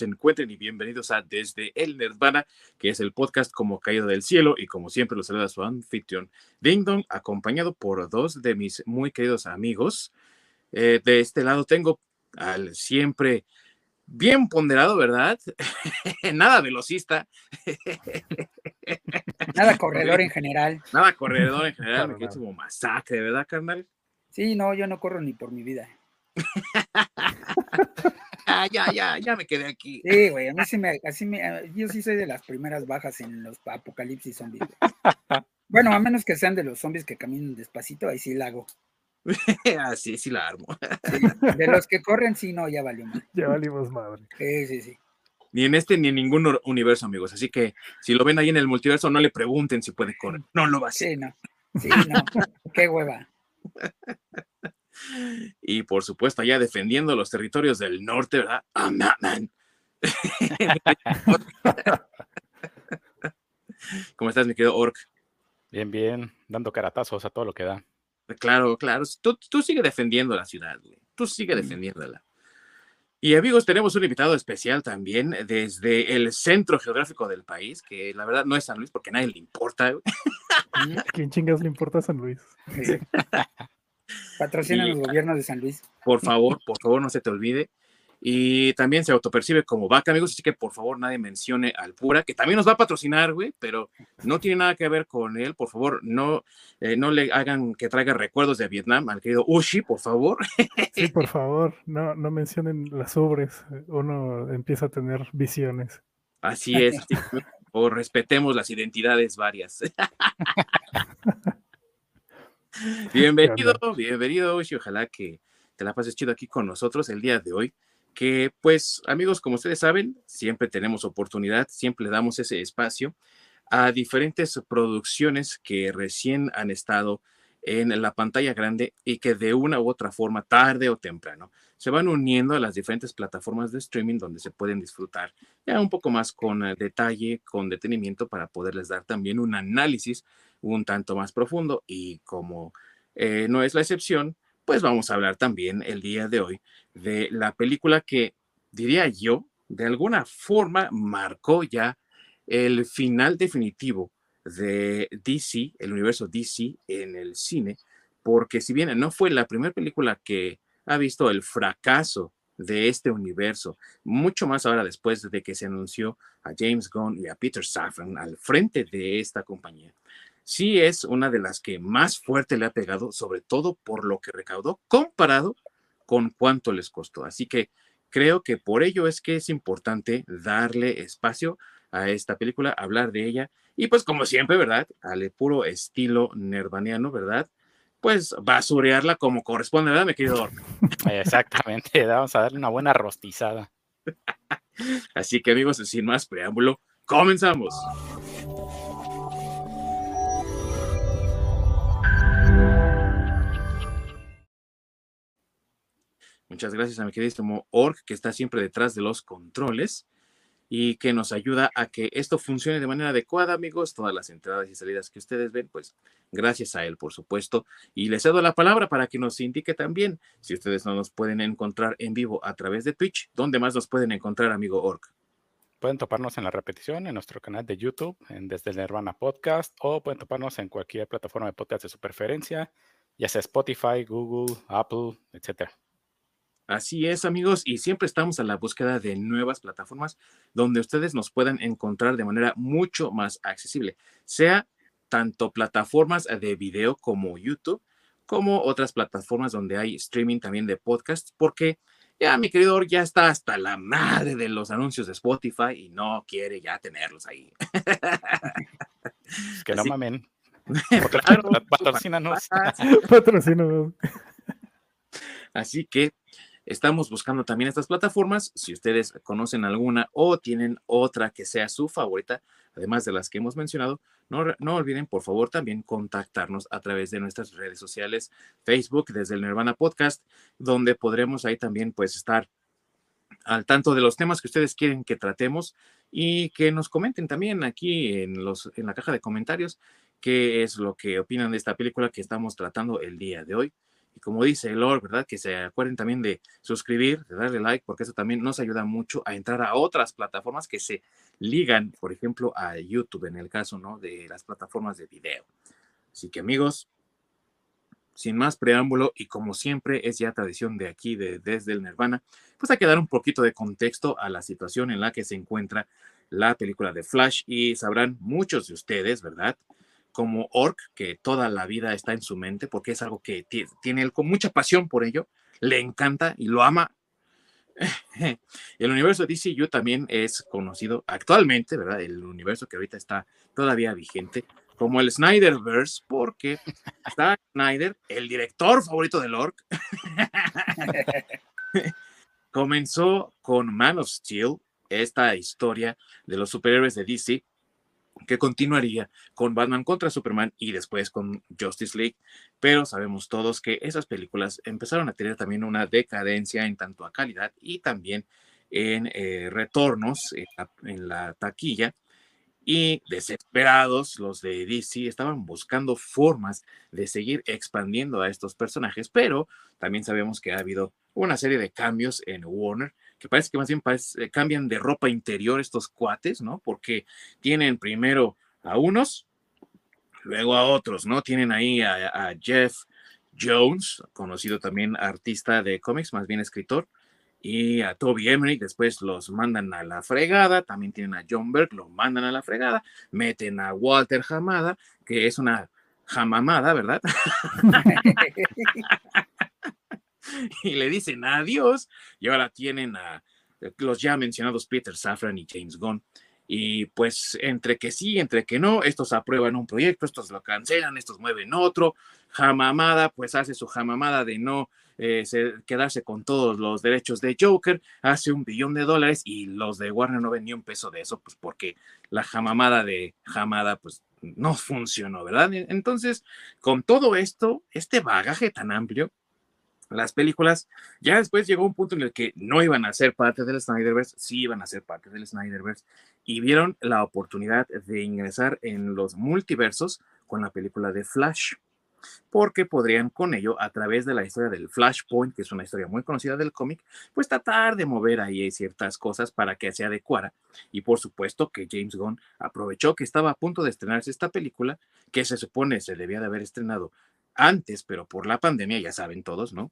se encuentren y bienvenidos a Desde el Nirvana, que es el podcast como caído del cielo y como siempre lo saluda su anfitrión Ding Dong, acompañado por dos de mis muy queridos amigos. Eh, de este lado tengo al siempre bien ponderado, ¿verdad? Nada velocista. Nada corredor en general. Nada corredor en general, es como masacre, ¿verdad, carnal? Sí, no, yo no corro ni por mi vida. ah, ya, ya, ya me quedé aquí. Sí, güey, a mí sí me, así me, yo sí soy de las primeras bajas en los apocalipsis zombies. Bueno, a menos que sean de los zombies que caminan despacito, ahí sí la hago. Así, sí la armo. de los que corren, sí, no, ya valió mal. Ya valimos madre. Sí, sí, sí. Ni en este ni en ningún universo, amigos. Así que si lo ven ahí en el multiverso, no le pregunten si puede correr. No lo va a hacer. Sí, no. Sí, no. Qué hueva. Y por supuesto, allá defendiendo los territorios del norte, ¿verdad? I'm not man. ¿Cómo estás, mi querido Orc? Bien, bien, dando caratazos a todo lo que da. Claro, claro. Tú, tú sigue defendiendo la ciudad, güey. Tú sigue defendiéndola. Y amigos, tenemos un invitado especial también desde el centro geográfico del país, que la verdad no es San Luis porque a nadie le importa. ¿A quién chingas le importa San Luis? Patrocina los gobiernos de San Luis. Por favor, por favor, no se te olvide. Y también se autopercibe como vaca, amigos, así que por favor nadie mencione al Pura, que también nos va a patrocinar, güey, pero no tiene nada que ver con él. Por favor, no, eh, no le hagan que traiga recuerdos de Vietnam al querido Ushi, por favor. Sí, por favor, no, no mencionen las ubres, uno empieza a tener visiones. Así es, o respetemos las identidades varias. bienvenido, bienvenido, Ushi, ojalá que te la pases chido aquí con nosotros el día de hoy que pues amigos, como ustedes saben, siempre tenemos oportunidad, siempre le damos ese espacio a diferentes producciones que recién han estado en la pantalla grande y que de una u otra forma, tarde o temprano, se van uniendo a las diferentes plataformas de streaming donde se pueden disfrutar ya un poco más con eh, detalle, con detenimiento para poderles dar también un análisis un tanto más profundo y como eh, no es la excepción, pues vamos a hablar también el día de hoy de la película que, diría yo, de alguna forma marcó ya el final definitivo de DC, el universo DC en el cine, porque si bien no fue la primera película que ha visto el fracaso de este universo, mucho más ahora después de que se anunció a James Gunn y a Peter Safran al frente de esta compañía, sí es una de las que más fuerte le ha pegado, sobre todo por lo que recaudó comparado con cuánto les costó. Así que creo que por ello es que es importante darle espacio a esta película, hablar de ella y pues como siempre, ¿verdad? Al puro estilo nervaniano, ¿verdad? Pues basurearla como corresponde, ¿verdad, mi querido Exactamente, vamos a darle una buena rostizada. Así que amigos, sin más preámbulo, comenzamos. Muchas gracias a mi queridísimo Org, que está siempre detrás de los controles y que nos ayuda a que esto funcione de manera adecuada, amigos. Todas las entradas y salidas que ustedes ven, pues gracias a él, por supuesto. Y les cedo la palabra para que nos indique también si ustedes no nos pueden encontrar en vivo a través de Twitch. ¿Dónde más nos pueden encontrar, amigo Org? Pueden toparnos en la repetición en nuestro canal de YouTube, en Desde el Nirvana Podcast, o pueden toparnos en cualquier plataforma de podcast de su preferencia, ya sea Spotify, Google, Apple, etcétera. Así es, amigos, y siempre estamos a la búsqueda de nuevas plataformas donde ustedes nos puedan encontrar de manera mucho más accesible, sea tanto plataformas de video como YouTube, como otras plataformas donde hay streaming también de podcasts, porque ya mi querido ya está hasta la madre de los anuncios de Spotify y no quiere ya tenerlos ahí. que no mamen. Claro, patrocínanos. Patrocínanos. Así que Estamos buscando también estas plataformas. Si ustedes conocen alguna o tienen otra que sea su favorita, además de las que hemos mencionado, no, no, olviden por favor también contactarnos a través de nuestras redes sociales, Facebook desde el Nirvana Podcast, donde podremos ahí también pues estar al tanto de los temas que ustedes quieren que tratemos y que nos comenten también aquí en, los, en la caja de comentarios qué es lo que opinan de esta película que estamos tratando el día de hoy. Y como dice Lord, ¿verdad? Que se acuerden también de suscribir, de darle like, porque eso también nos ayuda mucho a entrar a otras plataformas que se ligan, por ejemplo, a YouTube, en el caso, ¿no? De las plataformas de video. Así que amigos, sin más preámbulo y como siempre es ya tradición de aquí, de, desde el Nirvana, pues hay que dar un poquito de contexto a la situación en la que se encuentra la película de Flash y sabrán muchos de ustedes, ¿verdad? Como Orc, que toda la vida está en su mente porque es algo que tiene él con mucha pasión por ello, le encanta y lo ama. El universo de DCU también es conocido actualmente, ¿verdad? El universo que ahorita está todavía vigente como el Snyderverse, porque está Snyder, el director favorito del Orc, comenzó con Man of Steel, esta historia de los superhéroes de DC, que continuaría con Batman contra Superman y después con Justice League, pero sabemos todos que esas películas empezaron a tener también una decadencia en tanto a calidad y también en eh, retornos en la taquilla, y desesperados, los de DC estaban buscando formas de seguir expandiendo a estos personajes, pero también sabemos que ha habido una serie de cambios en Warner, que parece que más bien eh, cambian de ropa interior estos cuates, ¿no? Porque tienen primero a unos, luego a otros, ¿no? Tienen ahí a Jeff Jones, conocido también artista de cómics, más bien escritor, y a Toby Emery, después los mandan a la fregada, también tienen a John Berg, lo mandan a la fregada, meten a Walter Hamada, que es una jamamada, ¿verdad? y le dicen adiós, y ahora tienen a los ya mencionados Peter Safran y James Gunn. Y pues entre que sí, entre que no, estos aprueban un proyecto, estos lo cancelan, estos mueven otro. Jamamada, pues hace su jamamada de no eh, quedarse con todos los derechos de Joker, hace un billón de dólares y los de Warner no ven ni un peso de eso, pues porque la jamamada de Jamada, pues no funcionó, ¿verdad? Entonces, con todo esto, este bagaje tan amplio, las películas, ya después llegó un punto en el que no iban a ser parte del Snyderverse, sí iban a ser parte del Snyderverse, y vieron la oportunidad de ingresar en los multiversos con la película de Flash porque podrían con ello, a través de la historia del Flashpoint, que es una historia muy conocida del cómic, pues tratar de mover ahí ciertas cosas para que se adecuara. Y por supuesto que James Gunn aprovechó que estaba a punto de estrenarse esta película, que se supone se debía de haber estrenado antes, pero por la pandemia, ya saben todos, ¿no?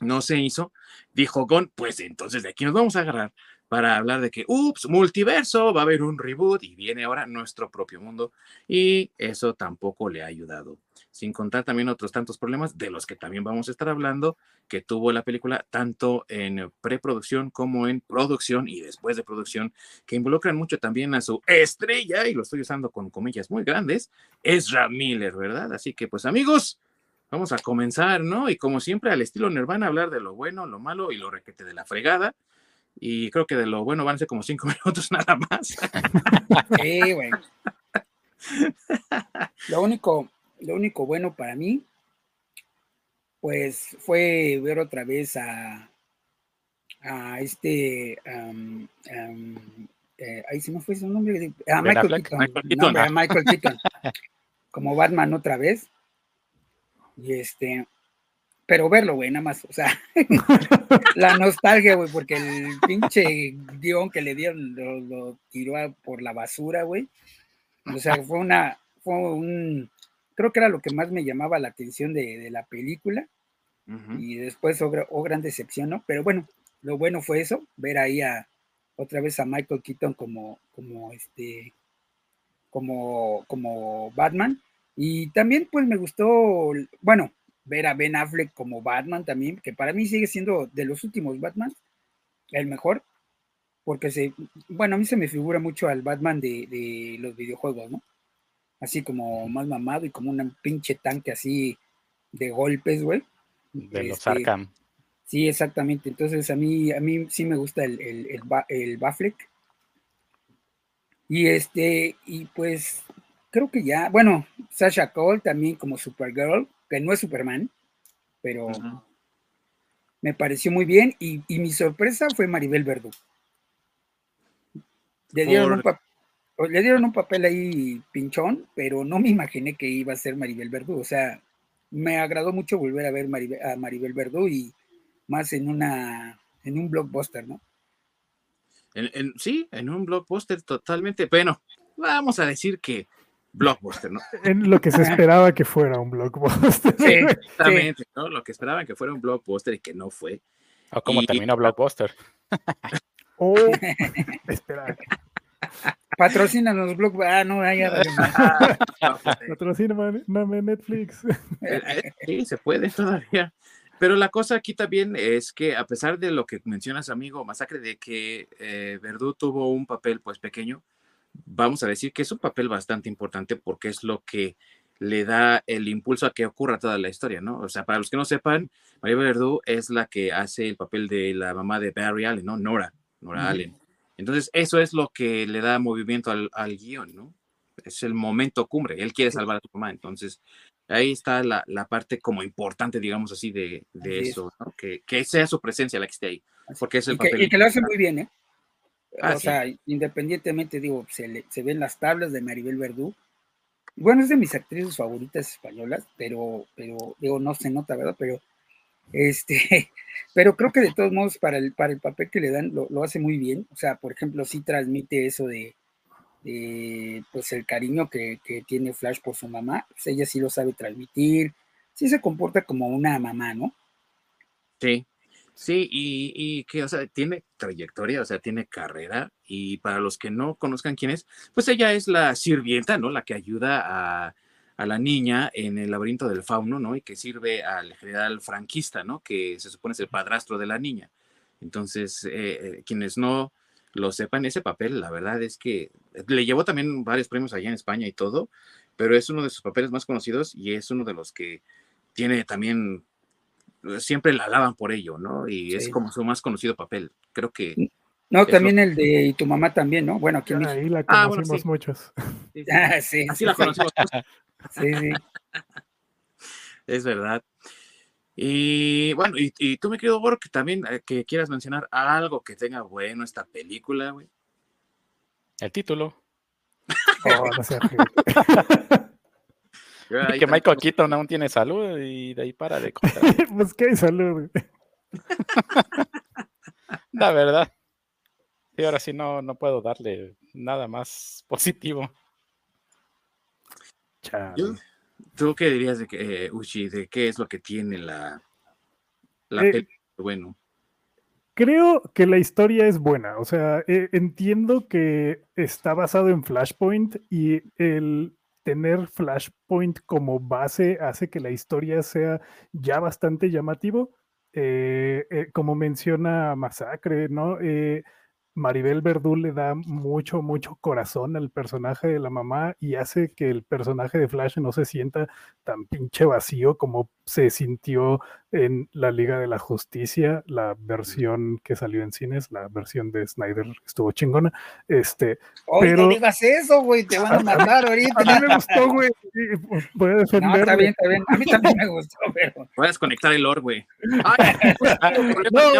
No se hizo. Dijo Gunn, pues entonces de aquí nos vamos a agarrar para hablar de que, ups, multiverso, va a haber un reboot y viene ahora nuestro propio mundo. Y eso tampoco le ha ayudado sin contar también otros tantos problemas de los que también vamos a estar hablando, que tuvo la película tanto en preproducción como en producción y después de producción, que involucran mucho también a su estrella, y lo estoy usando con comillas muy grandes, Ezra Miller, ¿verdad? Así que pues amigos, vamos a comenzar, ¿no? Y como siempre, al estilo Nirvana, hablar de lo bueno, lo malo y lo requete de la fregada. Y creo que de lo bueno van a ser como cinco minutos nada más. Sí, güey. Lo único, lo único bueno para mí, pues fue ver otra vez a, a este, eh, ahí se me fue su nombre, a Michael Keaton, a Michael Keaton, como Batman otra vez. Y este, pero verlo, güey, nada más, o sea, la nostalgia, güey, porque el pinche guion que le dieron lo, lo tiró por la basura, güey. O sea, fue una, fue un, creo que era lo que más me llamaba la atención de, la película. Y después, oh, oh, gran decepción, ¿no? Pero bueno, lo bueno fue eso, ver ahí a otra vez a Michael Keaton como, como este, como, como Batman. Y también, pues me gustó, bueno, ver a Ben Affleck como Batman también, que para mí sigue siendo de los últimos Batman, el mejor, porque se, bueno, a mí se me figura mucho al Batman de, de los videojuegos, ¿no? Así como más mamado y como un pinche tanque así de golpes, güey. De los este, Arkham. Sí, exactamente. Entonces a mí, a mí sí me gusta el, el, el, Bafleck. Y este, y pues creo que ya, bueno, Sasha Cole también como Supergirl, que no es Superman, pero me pareció muy bien. Y, mi sorpresa fue Maribel Verdú. Le dieron un papel le dieron un papel ahí pinchón, pero no me imaginé que iba a ser Maribel Verdú. O sea, me agradó mucho volver a ver a Maribel Verdú y más en una en un blockbuster, ¿no? sí, en un blockbuster totalmente. Bueno, vamos a decir que blockbuster, ¿no? En lo que se esperaba que fuera un blockbuster. Sí, exactamente, ¿no? Lo que esperaban que fuera un blockbuster y que no fue. O como terminó blockbuster. oh, espera. Patrocínanos Block. Ah, no, ya. Patrocíname Netflix. Eh, eh, sí, se puede todavía. Pero la cosa aquí también es que a pesar de lo que mencionas, amigo, Masacre, de que eh, Verdú tuvo un papel pues pequeño, vamos a decir que es un papel bastante importante porque es lo que le da el impulso a que ocurra toda la historia, ¿no? O sea, para los que no sepan, María Verdú es la que hace el papel de la mamá de Barry Allen, ¿no? Nora, Nora Allen. Entonces, eso es lo que le da movimiento al, al guion, ¿no? Es el momento cumbre. Él quiere salvar a tu mamá. Entonces, ahí está la, la parte como importante, digamos así, de, de eso, ¿no? que, que, sea su presencia la que esté ahí. Porque es el y, que, y que lo hace muy bien, ¿eh? Ah, o sea, independientemente, digo, se, le, se ven las tablas de Maribel Verdú. Bueno, es de mis actrices favoritas españolas, pero, pero digo, no se nota, ¿verdad? Pero, este, pero creo que de todos modos, para el, para el papel que le dan, lo, lo hace muy bien. O sea, por ejemplo, sí transmite eso de, pues el cariño que, tiene Flash por su mamá, pues ella sí lo sabe transmitir, sí se comporta como una mamá, ¿no? Sí, sí, y, que, o sea, tiene trayectoria, o sea, tiene carrera, y para los que no conozcan quién es, pues ella es la sirvienta, ¿no? La que ayuda a, la niña en el laberinto del fauno, ¿no? Y que sirve al general franquista, ¿no? Que se supone es el padrastro de la niña. Entonces, eh, eh, quienes no lo sepan, ese papel, la verdad es que le llevó también varios premios allá en España y todo, pero es uno de sus papeles más conocidos y es uno de los que tiene también, eh, siempre la alaban por ello, ¿no? Y es como su más conocido papel. Creo que... No, también el de y tu mamá también, ¿no? Bueno, aquí Ahí la ah, conocimos muchos. Ah, sí, Así la conocimos. sí, sí. Es verdad. Y bueno, y, tú, me querido Borg, que también eh, que quieras mencionar algo que tenga bueno esta película, güey. El título. Oh, no sé. y que Michael Keaton aún tiene salud y de ahí para de contar. pues que hay salud. La verdad. Y ahora sí no, no puedo darle nada más positivo. Chale. ¿Tú qué dirías de que, eh, Uchi, de qué es lo que tiene la, la eh, bueno? Creo que la historia es buena, o sea, eh, entiendo que está basado en Flashpoint y el tener Flashpoint como base hace que la historia sea ya bastante llamativo. como menciona Masacre, ¿no? Maribel Verdú le da mucho, mucho corazón al personaje de la mamá y hace que el personaje de Flash no se sienta tan pinche vacío como se sintió en la Liga de la Justicia, la versión que salió en cines, la versión de Snyder estuvo chingona. Este, pero... no digas eso, güey, te van a matar ahorita. A mí me gustó, güey. Voy a defender. No, está bien, está bien. A mí también me gustó, pero. Voy a desconectar el or, güey. no.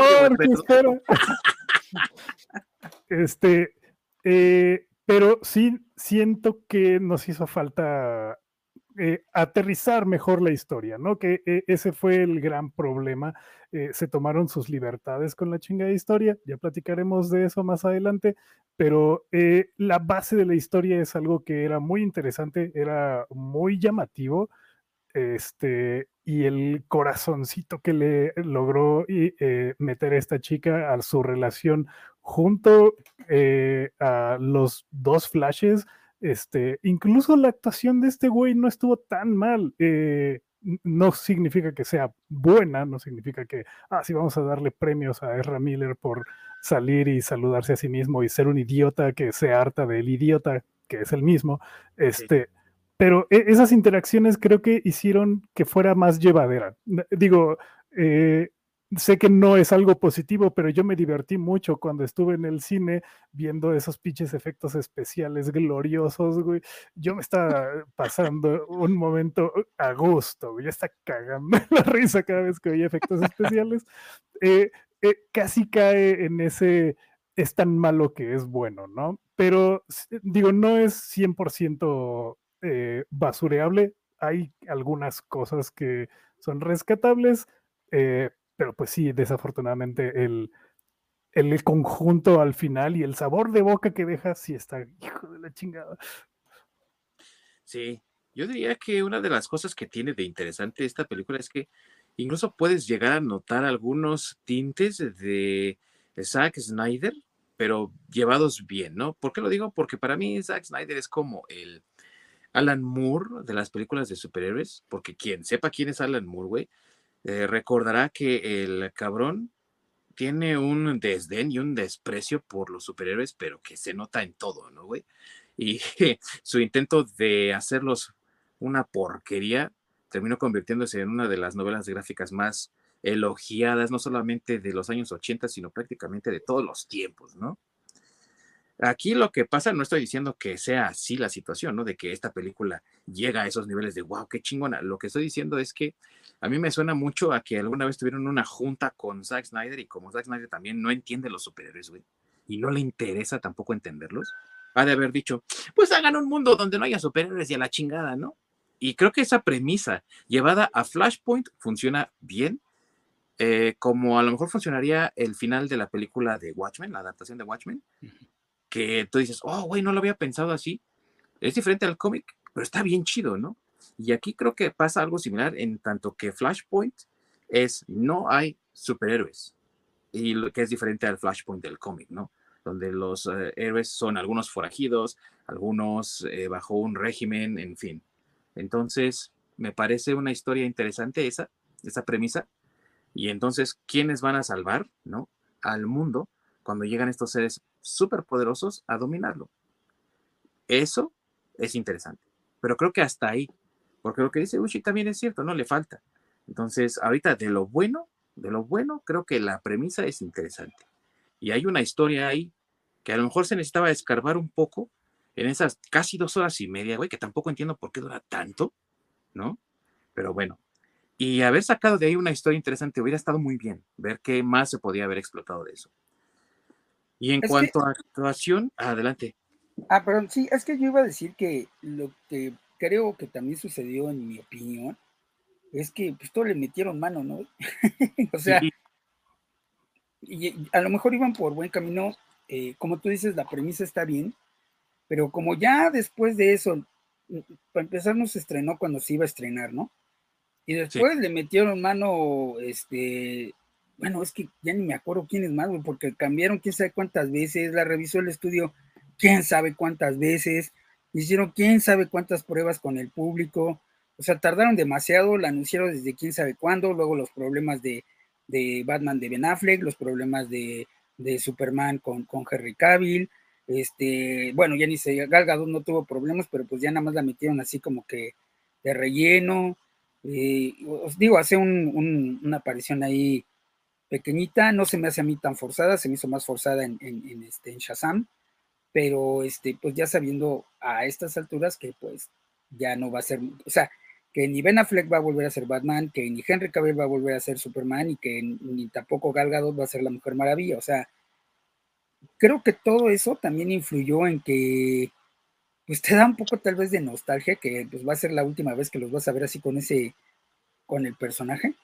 Este, eh, pero sí siento que nos hizo falta eh, aterrizar mejor la historia, ¿no? Que eh, ese fue el gran problema. se tomaron sus libertades con la chinga de historia, ya platicaremos de eso más adelante, pero la base de la historia es algo que era muy interesante, era muy llamativo, este, y el corazoncito que le logró meter a esta chica a su relación junto eh, a los dos flashes, este, incluso la actuación de este güey no estuvo tan mal. Eh, no significa que sea buena, no significa que, ah, sí, vamos a darle premios a Ezra Miller por salir y saludarse a sí mismo y ser un idiota que se harta del idiota que es el mismo. Este, Pero e, esas interacciones creo que hicieron que fuera más llevadera. Digo, eh, sé que no es algo positivo, pero yo me divertí mucho cuando estuve en el cine viendo esos pinches efectos especiales gloriosos, güey. Yo me estaba pasando un momento a gusto, güey. Ya está cagando la risa cada vez que veía efectos especiales. Eh, eh, casi cae en ese es tan malo que es bueno, ¿no? Pero digo, no es 100% eh, basureable hay algunas cosas que son rescatables, eh, pero pues sí, desafortunadamente el, el conjunto al final y el sabor de boca que deja, sí está, hijo de la chingada. Sí, yo diría que una de las cosas que tiene de interesante esta película es que incluso puedes llegar a notar algunos tintes de Zack Snyder, pero llevados bien, ¿no? ¿Por qué lo digo? Porque para mí Zack Snyder es como el Alan Moore de las películas de superhéroes, porque quien sepa quién es Alan Moore, güey, eh, recordará que el cabrón tiene un desdén y un desprecio por los superhéroes, pero que se nota en todo, ¿no, güey? Y su intento de hacerlos una porquería terminó convirtiéndose en una de las novelas gráficas más elogiadas, no solamente de los años 80, sino prácticamente de todos los tiempos, ¿no? Aquí lo que pasa, no estoy diciendo que sea así la situación, ¿no? De que esta película llega a esos niveles de wow, qué chingona. Lo que estoy diciendo es que a mí me suena mucho a que alguna vez tuvieron una junta con Zack Snyder y como Zack Snyder también no entiende los superhéroes, güey, y no le interesa tampoco entenderlos, ha de haber dicho, pues hagan un mundo donde no haya superhéroes y a la chingada, ¿no? Y creo que esa premisa llevada a Flashpoint funciona bien, eh, como a lo mejor funcionaría el final de la película de Watchmen, la adaptación de Watchmen, que tú dices, oh, güey, no lo había pensado así. Es diferente al cómic, pero está bien chido, ¿no? Y aquí creo que pasa algo similar en tanto que Flashpoint es no hay superhéroes y lo que es diferente al Flashpoint del cómic, ¿no? Donde los eh, héroes son algunos forajidos, algunos eh, bajo un régimen, en fin. Entonces, me parece una historia interesante esa, esa premisa. Y entonces, ¿quiénes van a salvar, no? Al mundo cuando llegan estos seres superpoderosos a dominarlo. Eso es interesante. Pero creo que hasta ahí porque lo que dice Uchi también es cierto, no le falta. Entonces, ahorita de lo bueno, de lo bueno, creo que la premisa es interesante. Y hay una historia ahí que a lo mejor se necesitaba escarbar un poco en esas casi dos horas y media, güey, que tampoco entiendo por qué dura tanto, ¿no? Pero bueno. Y haber sacado de ahí una historia interesante hubiera estado muy bien, ver qué más se podía haber explotado de eso. Y en cuanto a actuación, adelante. Ah, perdón, sí, es que yo iba a decir que lo que creo que también sucedió, en mi opinión, es que pues todo le metieron mano, ¿no? o sea, y, a lo mejor iban por buen camino, eh, como tú dices, la premisa está bien, pero como ya después de eso, mm, para empezar no se estrenó cuando se iba a estrenar, ¿no? Y después le metieron mano, este, bueno, es que ya ni me acuerdo quién es más, porque cambiaron quién sabe cuántas veces, la revisó el estudio quién sabe cuántas veces, hicieron quién sabe cuántas pruebas con el público, o sea, tardaron demasiado, la anunciaron desde quién sabe cuándo, luego los problemas de, Batman de Ben Affleck, los problemas de, Superman con, con Henry Cavill, este, bueno, ya ni se, Gal no tuvo problemas, pero pues ya nada más la metieron así como que de relleno, eh, os digo, hace una aparición ahí pequeñita, no se me hace a mí tan forzada, se me hizo más forzada en, en, este, en Shazam, pero este, pues ya sabiendo a estas alturas que pues ya no va a ser, o sea, que ni Ben Affleck va a volver a ser Batman, que ni Henry Cavill va a volver a ser Superman y que ni tampoco Gal Gadot va a ser la Mujer Maravilla, o sea, creo que todo eso también influyó en que pues te da un poco tal vez de nostalgia, que pues va a ser la última vez que los vas a ver así con ese, con el personaje.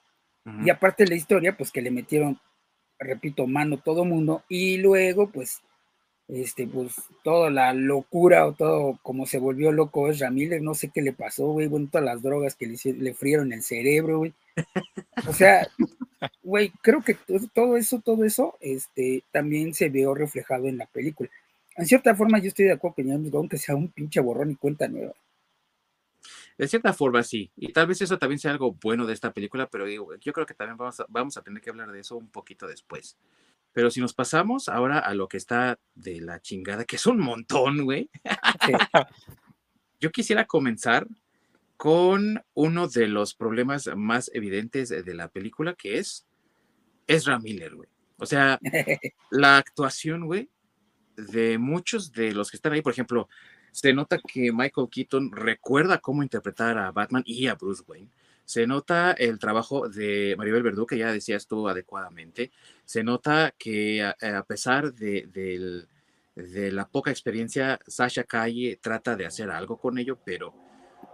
Y aparte la historia, pues que le metieron, repito, mano todo mundo, y luego pues este, pues toda la locura o todo como se volvió loco es Ramírez, no sé qué le pasó, güey, bueno, todas las drogas que le, le frieron el cerebro, güey. O sea, güey, creo que todo eso, todo eso, este, también se vio reflejado en la película. En cierta forma, yo estoy de acuerdo con James Gunn que sea un pinche borrón y cuenta nueva. De cierta forma, sí. Y tal vez eso también sea algo bueno de esta película, pero yo creo que también vamos a, vamos a tener que hablar de eso un poquito después. Pero si nos pasamos ahora a lo que está de la chingada, que es un montón, güey. Yo quisiera comenzar con uno de los problemas más evidentes de la película, que es Ezra Miller, güey. O sea, la actuación, güey, de muchos de los que están ahí, por ejemplo, se nota que Michael Keaton recuerda cómo interpretar a Batman y a Bruce Wayne. Se nota el trabajo de Maribel Verdú, que ya decías tú adecuadamente. Se nota que a, pesar de, la poca experiencia, Sasha Calle trata de hacer algo con ello, pero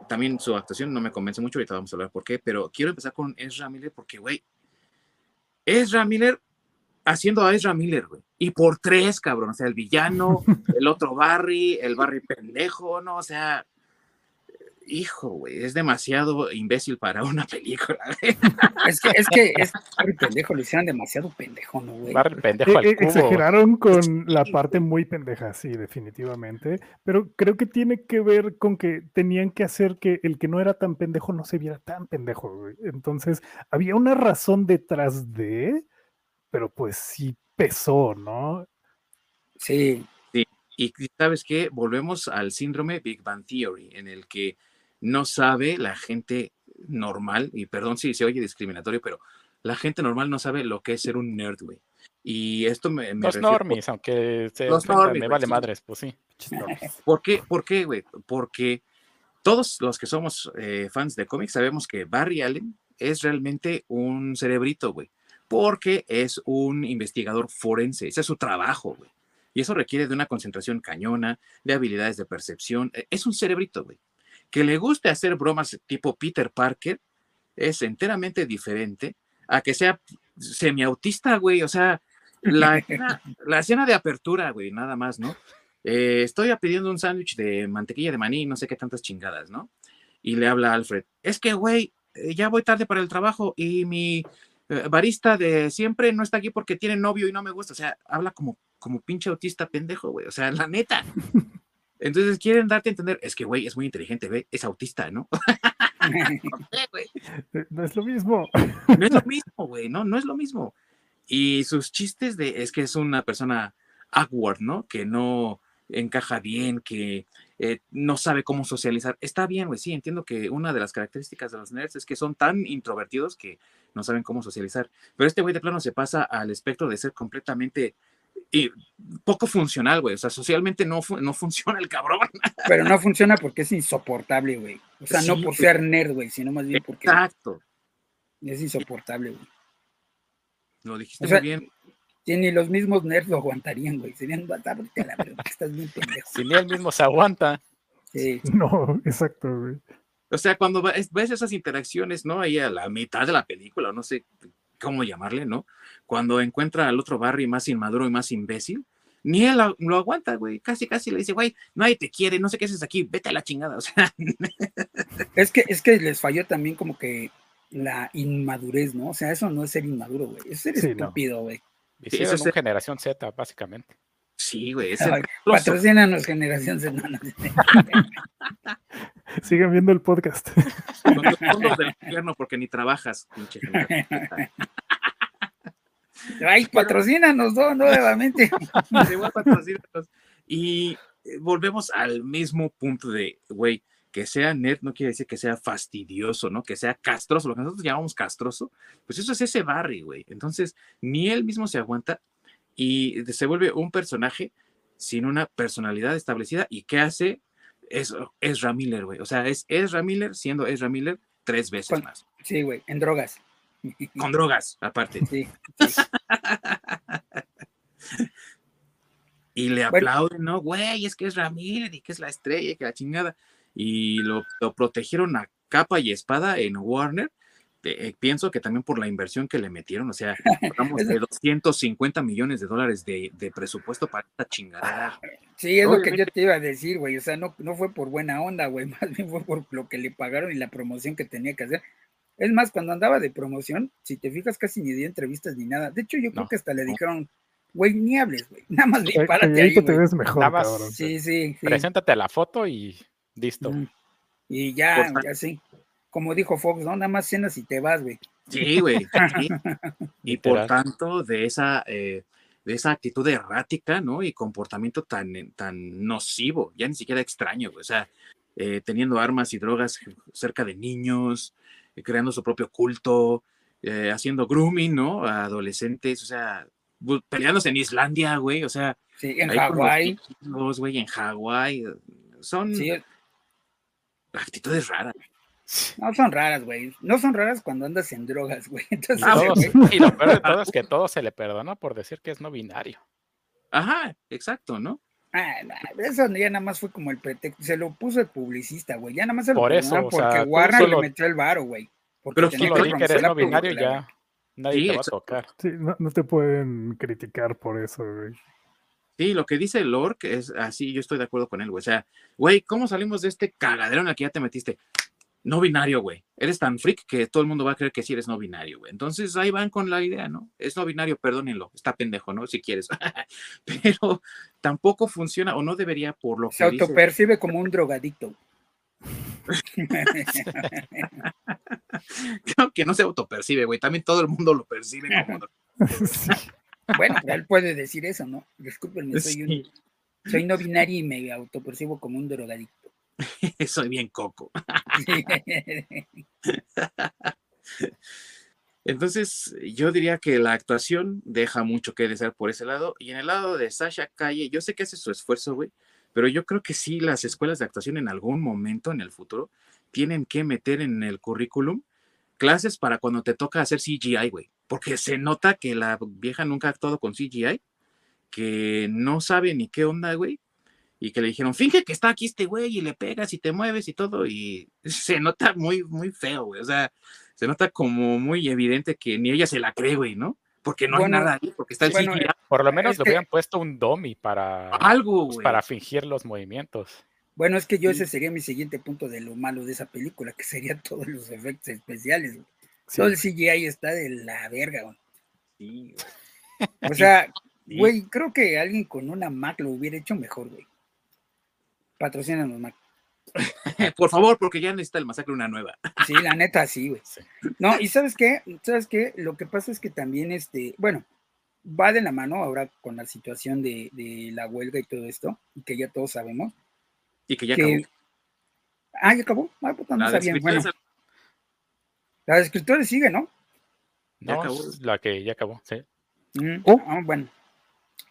también su actuación no me convence mucho, ahorita vamos a hablar por qué, pero quiero empezar con Ezra Miller porque, güey, Ezra Miller haciendo a Ezra Miller, güey. Y por tres, cabrón. O sea, el villano, el otro Barry, el Barry pendejo, ¿no? O sea, hijo, güey, es demasiado imbécil para una película. Es que, es que es Barry pendejo, lo hicieron demasiado pendejo, ¿no, güey? Barry pendejo al e, cubo. Exageraron con la parte muy pendeja, sí, definitivamente. Pero creo que tiene que ver con que tenían que hacer que el que no era tan pendejo no se viera tan pendejo, güey. Entonces, había una razón detrás de, pero pues sí pesó, ¿no? Sí. Sí, y sabes qué, volvemos al síndrome Big Bang Theory, en el que no sabe la gente normal, y perdón si se oye discriminatorio, pero la gente normal no sabe lo que es ser un nerd, güey. Y esto me... me los normies, aunque se los normies, me vale madres, pues sí. ¿Por qué, ¿Por qué, güey? Porque todos los que somos eh, fans de cómics sabemos que Barry Allen es realmente un cerebrito, güey. Porque es un investigador forense, ese es su trabajo, güey. Y eso requiere de una concentración cañona, de habilidades de percepción. E, es un cerebrito, güey. Que le guste hacer bromas tipo Peter Parker es enteramente diferente a que sea semiautista, güey. O sea, la, la escena de apertura, güey, nada más, ¿no? Eh, estoy pidiendo un sándwich de mantequilla de maní, no sé qué tantas chingadas, ¿no? Y le habla a Alfred, es que, güey, eh, ya voy tarde para el trabajo y mi eh, barista de siempre no está aquí porque tiene novio y no me gusta. O sea, habla como, como pinche autista pendejo, güey. O sea, la neta. Entonces quieren darte a entender, es que, güey, es muy inteligente, güey, es autista, ¿no? no es lo mismo. No es lo mismo, güey, no, no es lo mismo. Y sus chistes de, es que es una persona awkward, ¿no? Que no encaja bien, que eh, no sabe cómo socializar. Está bien, güey, sí, entiendo que una de las características de los nerds es que son tan introvertidos que no saben cómo socializar. Pero este güey de plano se pasa al espectro de ser completamente y poco funcional, güey. O sea, socialmente no, no funciona el cabrón. Pero no funciona porque es insoportable, güey. O sea, no por ser nerd, güey, sino más bien porque. Exacto. Es insoportable, güey. Lo dijiste muy bien. Ni los mismos nerds lo aguantarían, güey. Serían, la estás bien pendejo. Si ni él mismo se aguanta. Sí. No, exacto, güey. O sea, cuando ves esas interacciones, ¿no? Ahí a la mitad de la película, no sé cómo llamarle, ¿no? Cuando encuentra al otro Barry más inmaduro y más imbécil, ni él lo, aguanta, güey. Casi, casi le dice, güey, nadie te quiere, no sé qué haces aquí, vete a la chingada. O sea. Es que, es que les falló también como que la inmadurez, ¿no? O sea, eso no es ser inmaduro, güey. Es ser estúpido, güey. Sí, eso es generación Z, básicamente. Sí, güey. Patrocínanos generación Z. Sigan viendo el podcast. Con los fondos del infierno porque ni trabajas, pinche Ay, patrocínanos ¿no? nuevamente. Y eh, volvemos al mismo punto de, güey, que sea nerd no quiere decir que sea fastidioso, ¿no? Que sea castroso, lo que nosotros llamamos castroso, pues eso es ese Barry, güey. Entonces, ni él mismo se aguanta y se vuelve un personaje sin una personalidad establecida. ¿Y qué hace? Es Ezra Miller, güey. O sea, es Ezra Miller siendo Ezra Miller tres veces más. Sí, güey, en drogas. Con drogas, aparte. Sí. y le aplauden, ¿no? Güey, es que es Ramírez y que es la estrella y que la chingada. Y lo, protegieron a capa y espada en Warner. Eh, pienso que también por la inversión que le metieron, o sea, hablamos de 250 millones de dólares de, presupuesto para esta chingada. Sí, es lo que yo te iba a decir, güey. O sea, no, no fue por buena onda, güey. Más bien fue por lo que le pagaron y la promoción que tenía que hacer. Es más, cuando andaba de promoción, si te fijas, casi ni dio entrevistas ni nada. De hecho, yo creo que hasta le dijeron, güey, ni hables, güey. Nada más bien párate ahí, te ves mejor, Sí, sí, Preséntate a la foto y listo. Y ya, ya sí. Como dijo Fox, ¿no? Nada más cenas y te vas, güey. Sí, güey. y por tanto, de esa, eh, de esa actitud errática, ¿no? Y comportamiento tan, tan nocivo, ya ni siquiera extraño, güey. O sea, eh, teniendo armas y drogas cerca de niños, eh, creando su propio culto, eh, haciendo grooming, ¿no? A adolescentes, o sea, peleándose en Islandia, güey, o sea. Sí, en Hawái. güey, en Hawái. Son actitudes raras. No son raras, güey. No son raras cuando andas en drogas, güey. Entonces, y lo peor de todo es que todo se le perdona por decir que es no binario. Ajá, exacto, ¿no? Ah, eso ya nada más fue como el pretexto. Se lo puso el publicista, güey. Ya nada más se lo Por eso, porque Warner le metió el varo, güey. Pero si lo que eres no binario, ya nadie te va a tocar. Sí, no, te pueden criticar por eso, güey. Sí, lo que dice Lork es así, yo estoy de acuerdo con él, güey. O sea, güey, ¿cómo salimos de este cagadero en el que ya te metiste? no binario, güey. Eres tan freak que todo el mundo va a creer que sí eres no binario, güey. Entonces ahí van con la idea, ¿no? Es no binario, perdónenlo, está pendejo, ¿no? Si quieres. Pero tampoco funciona o no debería por lo que. Se autopercibe como un drogadicto. Creo que no se autopercibe, güey. También todo el mundo lo percibe como. Bueno, él puede decir eso, ¿no? Discúlpenme, soy, soy no binario y me autopercibo como un drogadicto. Soy bien coco. Entonces, yo diría que la actuación deja mucho que desear por ese lado. Y en el lado de Sasha Calle, yo sé que hace su esfuerzo, güey, pero yo creo que sí, las escuelas de actuación en algún momento en el futuro tienen que meter en el currículum clases para cuando te toca hacer CGI, güey. Porque se nota que la vieja nunca ha actuado con CGI, que no sabe ni qué onda, güey, y que le dijeron, finge que está aquí este güey y le pegas y te mueves y todo, y se nota muy, muy feo, güey, o sea, se nota como muy evidente que ni ella se la cree, güey, ¿no? Porque no hay nada ahí, porque está el bueno, Por lo menos le hubieran puesto un dummy para, algo, pues, para fingir los movimientos. Bueno, es que yo ese sería mi siguiente punto de lo malo de esa película, que sería todos los efectos especiales, güey. Todo el CGI está de la verga, güey. Sí, O sea, güey, creo que alguien con una Mac lo hubiera hecho mejor, güey. Patrocínanos, Mac. Por favor, porque ya necesita el masacre una nueva. sí, la neta, sí, güey. No, y ¿sabes qué? ¿Sabes qué? Lo que pasa es que también, este, bueno, va de la mano ahora con la situación de, la huelga y todo esto, y que ya todos sabemos. Y que ya acabó. Ah, ya acabó. Ah, pues, no la bien. Bueno, la escritura sigue, ¿no? No, la que ya acabó, sí. Mm, oh. ah, bueno.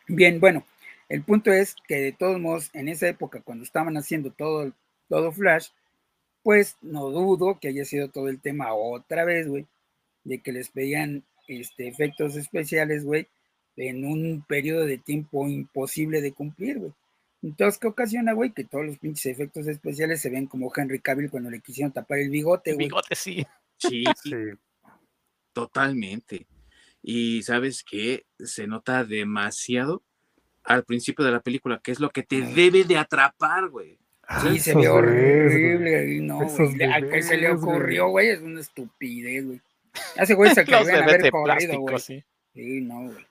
Bien, bueno. El punto es que de todos modos, en esa época, cuando estaban haciendo todo, todo Flash, pues no dudo que haya sido todo el tema otra vez, güey, de que les pedían este, efectos especiales, güey, en un periodo de tiempo imposible de cumplir, güey. Entonces, ¿qué ocasiona, güey? Que todos los pinches efectos especiales se ven como Henry Cavill cuando le quisieron tapar el bigote, güey. El bigote, sí. Sí, sí. Totalmente. Y sabes que se nota demasiado al principio de la película, que es lo que te debe de atrapar, güey. Sí, se ve horrible, no, güey. ¿A qué se le ocurrió, güey? Es una estupidez, güey. Ese güey se querían haber corrido, güey. Sí. sí, no, güey.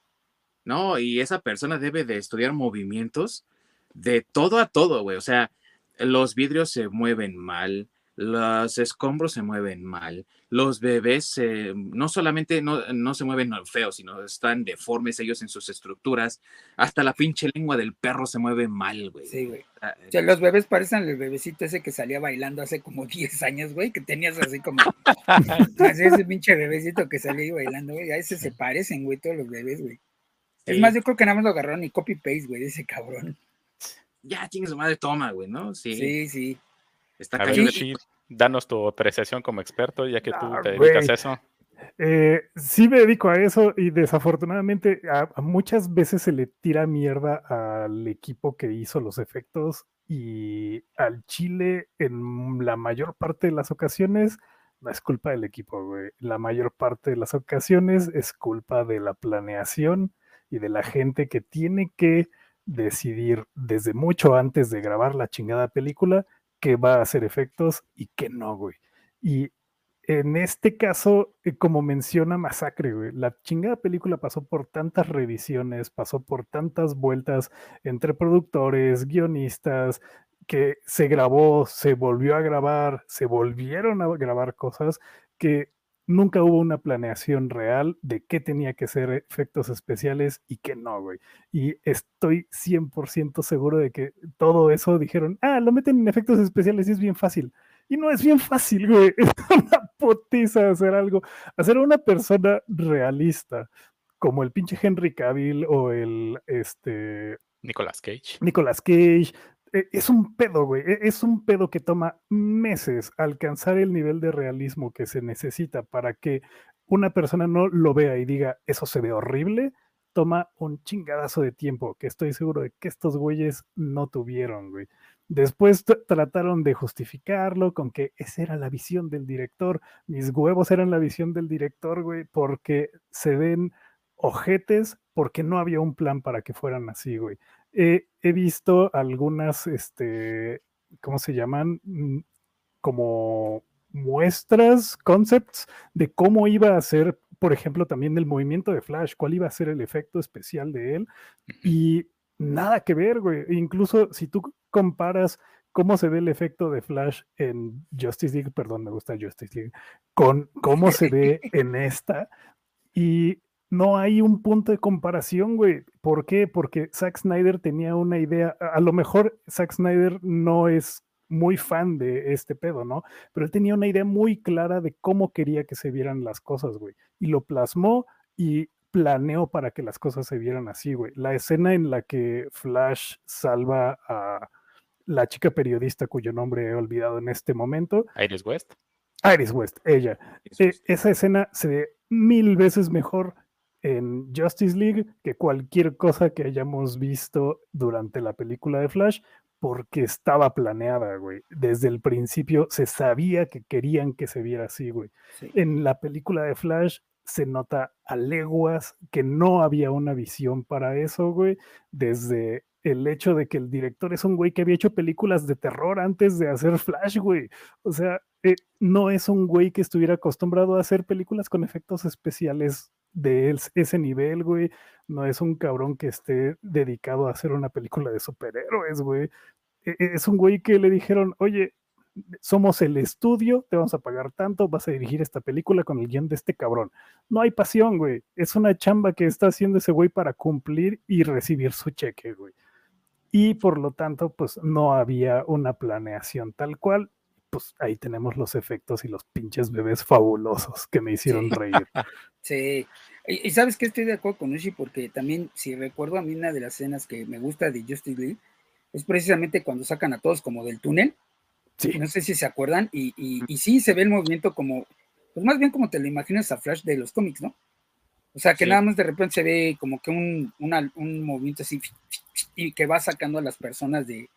No, y esa persona debe de estudiar movimientos de todo a todo, güey. O sea, los vidrios se mueven mal, los escombros se mueven mal, los bebés no solamente no, se mueven feos, sino están deformes ellos en sus estructuras, hasta la pinche lengua del perro se mueve mal, güey. Sí, güey. Ah, o sea, los bebés parecen el bebecito ese que salía bailando hace como 10 años, güey, que tenías así como, así ese pinche bebecito que salía bailando, güey, a ese se parecen, güey, todos los bebés, güey. Es más, yo creo que nada más lo agarraron y copy-paste, güey, de ese cabrón. Ya, chingue su madre, toma, güey, ¿no? Sí. Sí, sí. Está a danos tu apreciación como experto, ya que tú ah, te dedicas a eso. Eh, sí me dedico a eso y desafortunadamente a, muchas veces se le tira mierda al equipo que hizo los efectos y al Chile en la mayor parte de las ocasiones no es culpa del equipo, güey. La mayor parte de las ocasiones es culpa de la planeación y de la gente que tiene que decidir desde mucho antes de grabar la chingada película que va a hacer efectos y que no, güey. Y en este caso, eh, como menciona Masacre, güey, la chingada película pasó por tantas revisiones, pasó por tantas vueltas entre productores, guionistas, que se grabó, se volvió a grabar, se volvieron a grabar cosas que nunca hubo una planeación real de qué tenía que ser efectos especiales y qué no, güey. Y estoy 100% seguro de que todo eso dijeron, ah, lo meten en efectos especiales y es bien fácil. Y no es bien fácil, güey. Es una potiza hacer algo. Hacer a una persona realista, como el pinche Henry Cavill o el, este... Nicolas Cage. Nicolas Cage, es un pedo, güey. E, es un pedo que toma meses alcanzar el nivel de realismo que se necesita para que una persona no lo vea y diga, eso se ve horrible, toma un chingadazo de tiempo, que estoy seguro de que estos güeyes no tuvieron, güey. Después trataron de justificarlo con que esa era la visión del director. Mis huevos eran la visión del director, güey, porque se ven ojetes porque no había un plan para que fueran así, güey. He visto algunas, este, ¿cómo se llaman? Mm, como muestras, concepts de cómo iba a ser, por ejemplo, también el movimiento de Flash, cuál iba a ser el efecto especial de él. Y nada que ver, güey. Incluso si tú comparas cómo se ve el efecto de Flash en Justice League, perdón, me gusta Justice League, con cómo se ve en esta. Y no hay un punto de comparación, güey. ¿Por qué? Porque Zack Snyder tenía una idea, a lo mejor Zack Snyder no es muy fan de este pedo, ¿no? Pero él tenía una idea muy clara de cómo quería que se vieran las cosas, güey. Y lo plasmó y planeó para que las cosas se vieran así, güey. La escena en la que Flash salva a la chica periodista cuyo nombre he olvidado en este momento. Iris West. Iris West, ella. E, esa escena se ve mil veces mejor en Justice League que cualquier cosa que hayamos visto durante la película de Flash, porque estaba planeada, güey. Desde el principio se sabía que querían que se viera así, güey. En la película de Flash se nota a leguas que no había una visión para eso, güey, desde el hecho de que el director es un güey que había hecho películas de terror antes de hacer Flash, güey. O sea, eh, no es un güey que estuviera acostumbrado a hacer películas con efectos especiales de ese nivel, güey. No es un cabrón que esté dedicado a hacer una película de superhéroes, güey. E, e, es un güey que le dijeron, oye, somos el estudio, te vamos a pagar tanto, vas a dirigir esta película con el guion de este cabrón. No hay pasión, güey. Es una chamba que está haciendo ese güey para cumplir y recibir su cheque, güey. Y por lo tanto, pues no había una planeación tal cual. Pues ahí tenemos los efectos y los pinches bebés fabulosos que me hicieron reír. Sí. Y, sabes que estoy de acuerdo con Ushi porque también, si recuerdo a mí una de las escenas que me gusta de Justice League, es precisamente cuando sacan a todos como del túnel no sé si se acuerdan, y, y, sí se ve el movimiento como, pues más bien como te lo imaginas a Flash de los cómics, ¿no? O sea, que nada más de repente se ve como que un, un movimiento así y que va sacando a las personas de,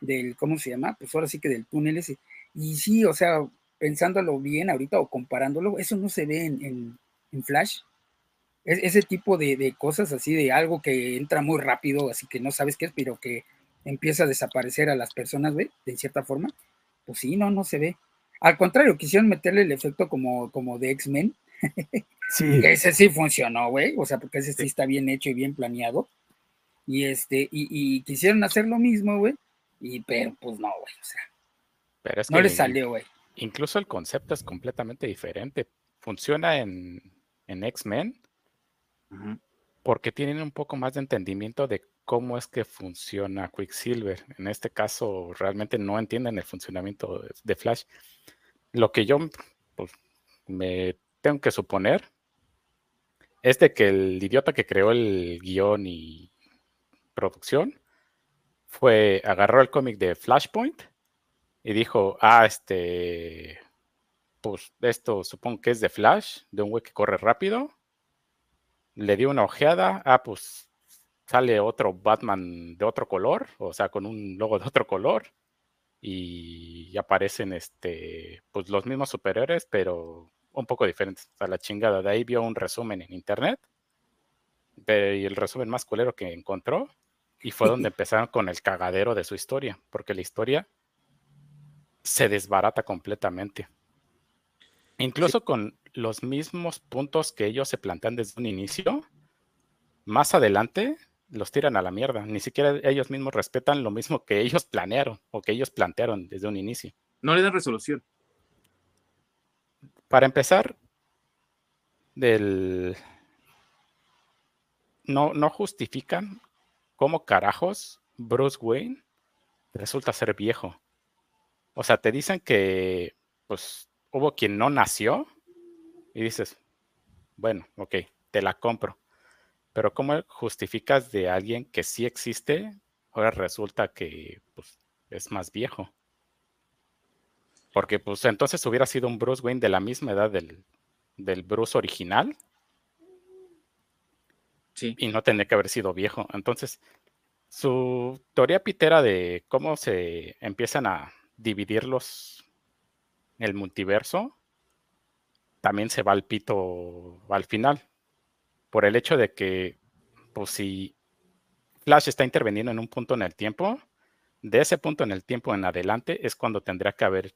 del, ¿cómo se llama? Pues ahora sí que del túnel ese. Y sí, o sea, pensándolo bien ahorita o comparándolo, eso no se ve en, en, Flash. ese tipo de, de, cosas así, de algo que entra muy rápido, así que no sabes qué es, pero que empieza a desaparecer a las personas, ¿ve? De cierta forma pues sí, no, no se ve. Al contrario, quisieron meterle el efecto como, como de X-Men. Sí. ese sí funcionó, güey. O sea, porque ese sí está bien hecho y bien planeado. Y este, y, quisieron hacer lo mismo, güey. Y pero pues no, güey. O sea. Pero es no le salió, güey. Incluso el concepto es completamente diferente. Funciona en, en X-Men. Porque tienen un poco más de entendimiento de cómo es que funciona Quicksilver. En este caso, realmente no entienden el funcionamiento de Flash. Lo que yo pues, me tengo que suponer es de que el idiota que creó el guion y producción fue, agarró el cómic de Flashpoint y dijo, ah, este, pues esto supongo que es de Flash, de un güey que corre rápido. Le dio una ojeada, ah, pues sale otro Batman de otro color, o sea, con un logo de otro color, y aparecen este, pues los mismos superhéroes, pero un poco diferentes. O sea, la chingada. De ahí vio un resumen en internet, y el resumen más culero que encontró, y fue donde empezaron con el cagadero de su historia, porque la historia se desbarata completamente. Incluso con los mismos puntos que ellos se plantean desde un inicio, más adelante los tiran a la mierda. Ni siquiera ellos mismos respetan lo mismo que ellos planearon o que ellos plantearon desde un inicio. No le dan resolución. Para empezar, del... no, no justifican cómo carajos Bruce Wayne resulta ser viejo. O sea, te dicen que pues hubo quien no nació y dices, bueno, ok, te la compro pero ¿cómo justificas de alguien que sí existe? Ahora resulta que pues, es más viejo. Porque pues entonces hubiera sido un Bruce Wayne de la misma edad del, Bruce original. Sí. Y no tendría que haber sido viejo. Entonces, su teoría pitera de cómo se empiezan a dividir los el multiverso también se va al pito al final. Por el hecho de que, pues si Flash está interviniendo en un punto en el tiempo, de ese punto en el tiempo en adelante es cuando tendría que haber